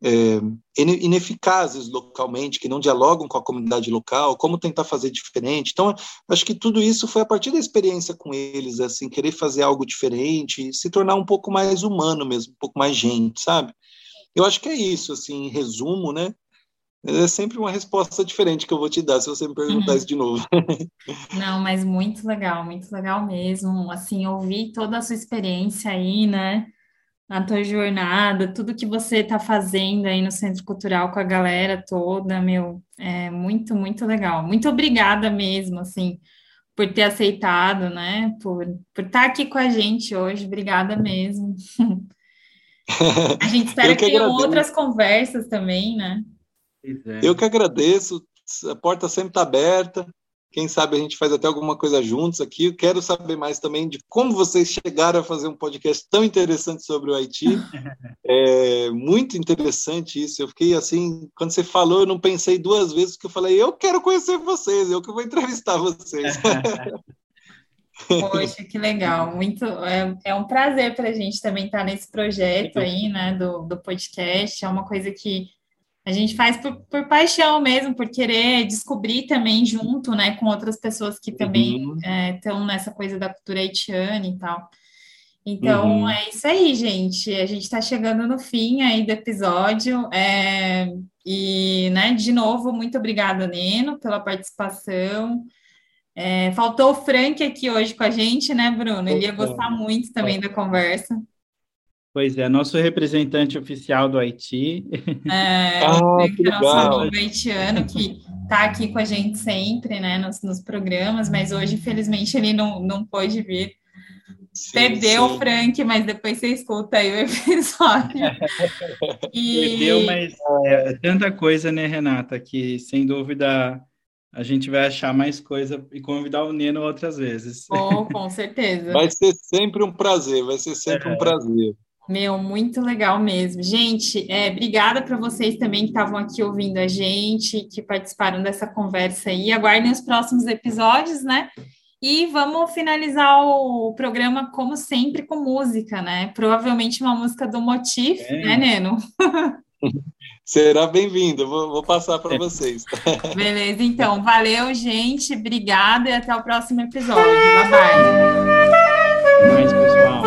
é, ineficazes localmente, que não dialogam com a comunidade local, como tentar fazer diferente. Então, acho que tudo isso foi a partir da experiência com eles, assim, querer fazer algo diferente, se tornar um pouco mais humano mesmo, um pouco mais gente, sabe? Eu acho que é isso, assim, em resumo, né? É sempre uma resposta diferente que eu vou te dar se você me perguntar uhum. isso de novo. Não, mas muito legal, muito legal mesmo. Assim, ouvir toda a sua experiência aí, né? A tua jornada, tudo que você está fazendo aí no Centro Cultural com a galera toda, meu, é muito, muito legal. Muito obrigada mesmo, assim, por ter aceitado, né? Por, por estar tá aqui com a gente hoje. Obrigada mesmo. a gente espera que, que tenham outras conversas também, né? É. Eu que agradeço. A porta sempre está aberta. Quem sabe a gente faz até alguma coisa juntos aqui. Eu quero saber mais também de como vocês chegaram a fazer um podcast tão interessante sobre o Haiti. É muito interessante isso. Eu fiquei assim, quando você falou, eu não pensei duas vezes, porque eu falei, eu quero conhecer vocês, eu que vou entrevistar vocês. Poxa, que legal. Muito, é, é um prazer para a gente também estar nesse projeto aí, né, do, do podcast. É uma coisa que a gente faz por, por, paixão mesmo, por querer descobrir também junto, né, com outras pessoas que também estão uhum. é, nessa coisa da cultura haitiana e tal. Então uhum. é isso aí, gente. A gente está chegando no fim aí do episódio. É... E, né, de novo, muito obrigada, Neno, pela participação. É... Faltou o Frank aqui hoje com a gente, né, Bruno? Ele ia gostar muito também da conversa. Pois é, nosso representante oficial do Haiti. É, ah, que é nosso amigo haitiano que está aqui com a gente sempre, né, nos, nos programas, mas hoje, infelizmente, ele não, não pôde vir. Sim, Perdeu sim. o Frank, mas depois você escuta aí o episódio. e... Perdeu, mas é, tanta coisa, né, Renata, que sem dúvida a gente vai achar mais coisa e convidar o Neno outras vezes. Oh, com certeza. Vai ser sempre um prazer, vai ser sempre é. um prazer. Meu, muito legal mesmo. Gente, é, obrigada para vocês também que estavam aqui ouvindo a gente, que participaram dessa conversa aí. Aguardem os próximos episódios, né? E vamos finalizar o programa, como sempre, com música, né? Provavelmente uma música do Motif, é. né, Neno? Será bem-vindo, vou, vou, passar para vocês. Beleza, então, valeu, gente, obrigada e até o próximo episódio. Bye, bye. Mais, pessoal.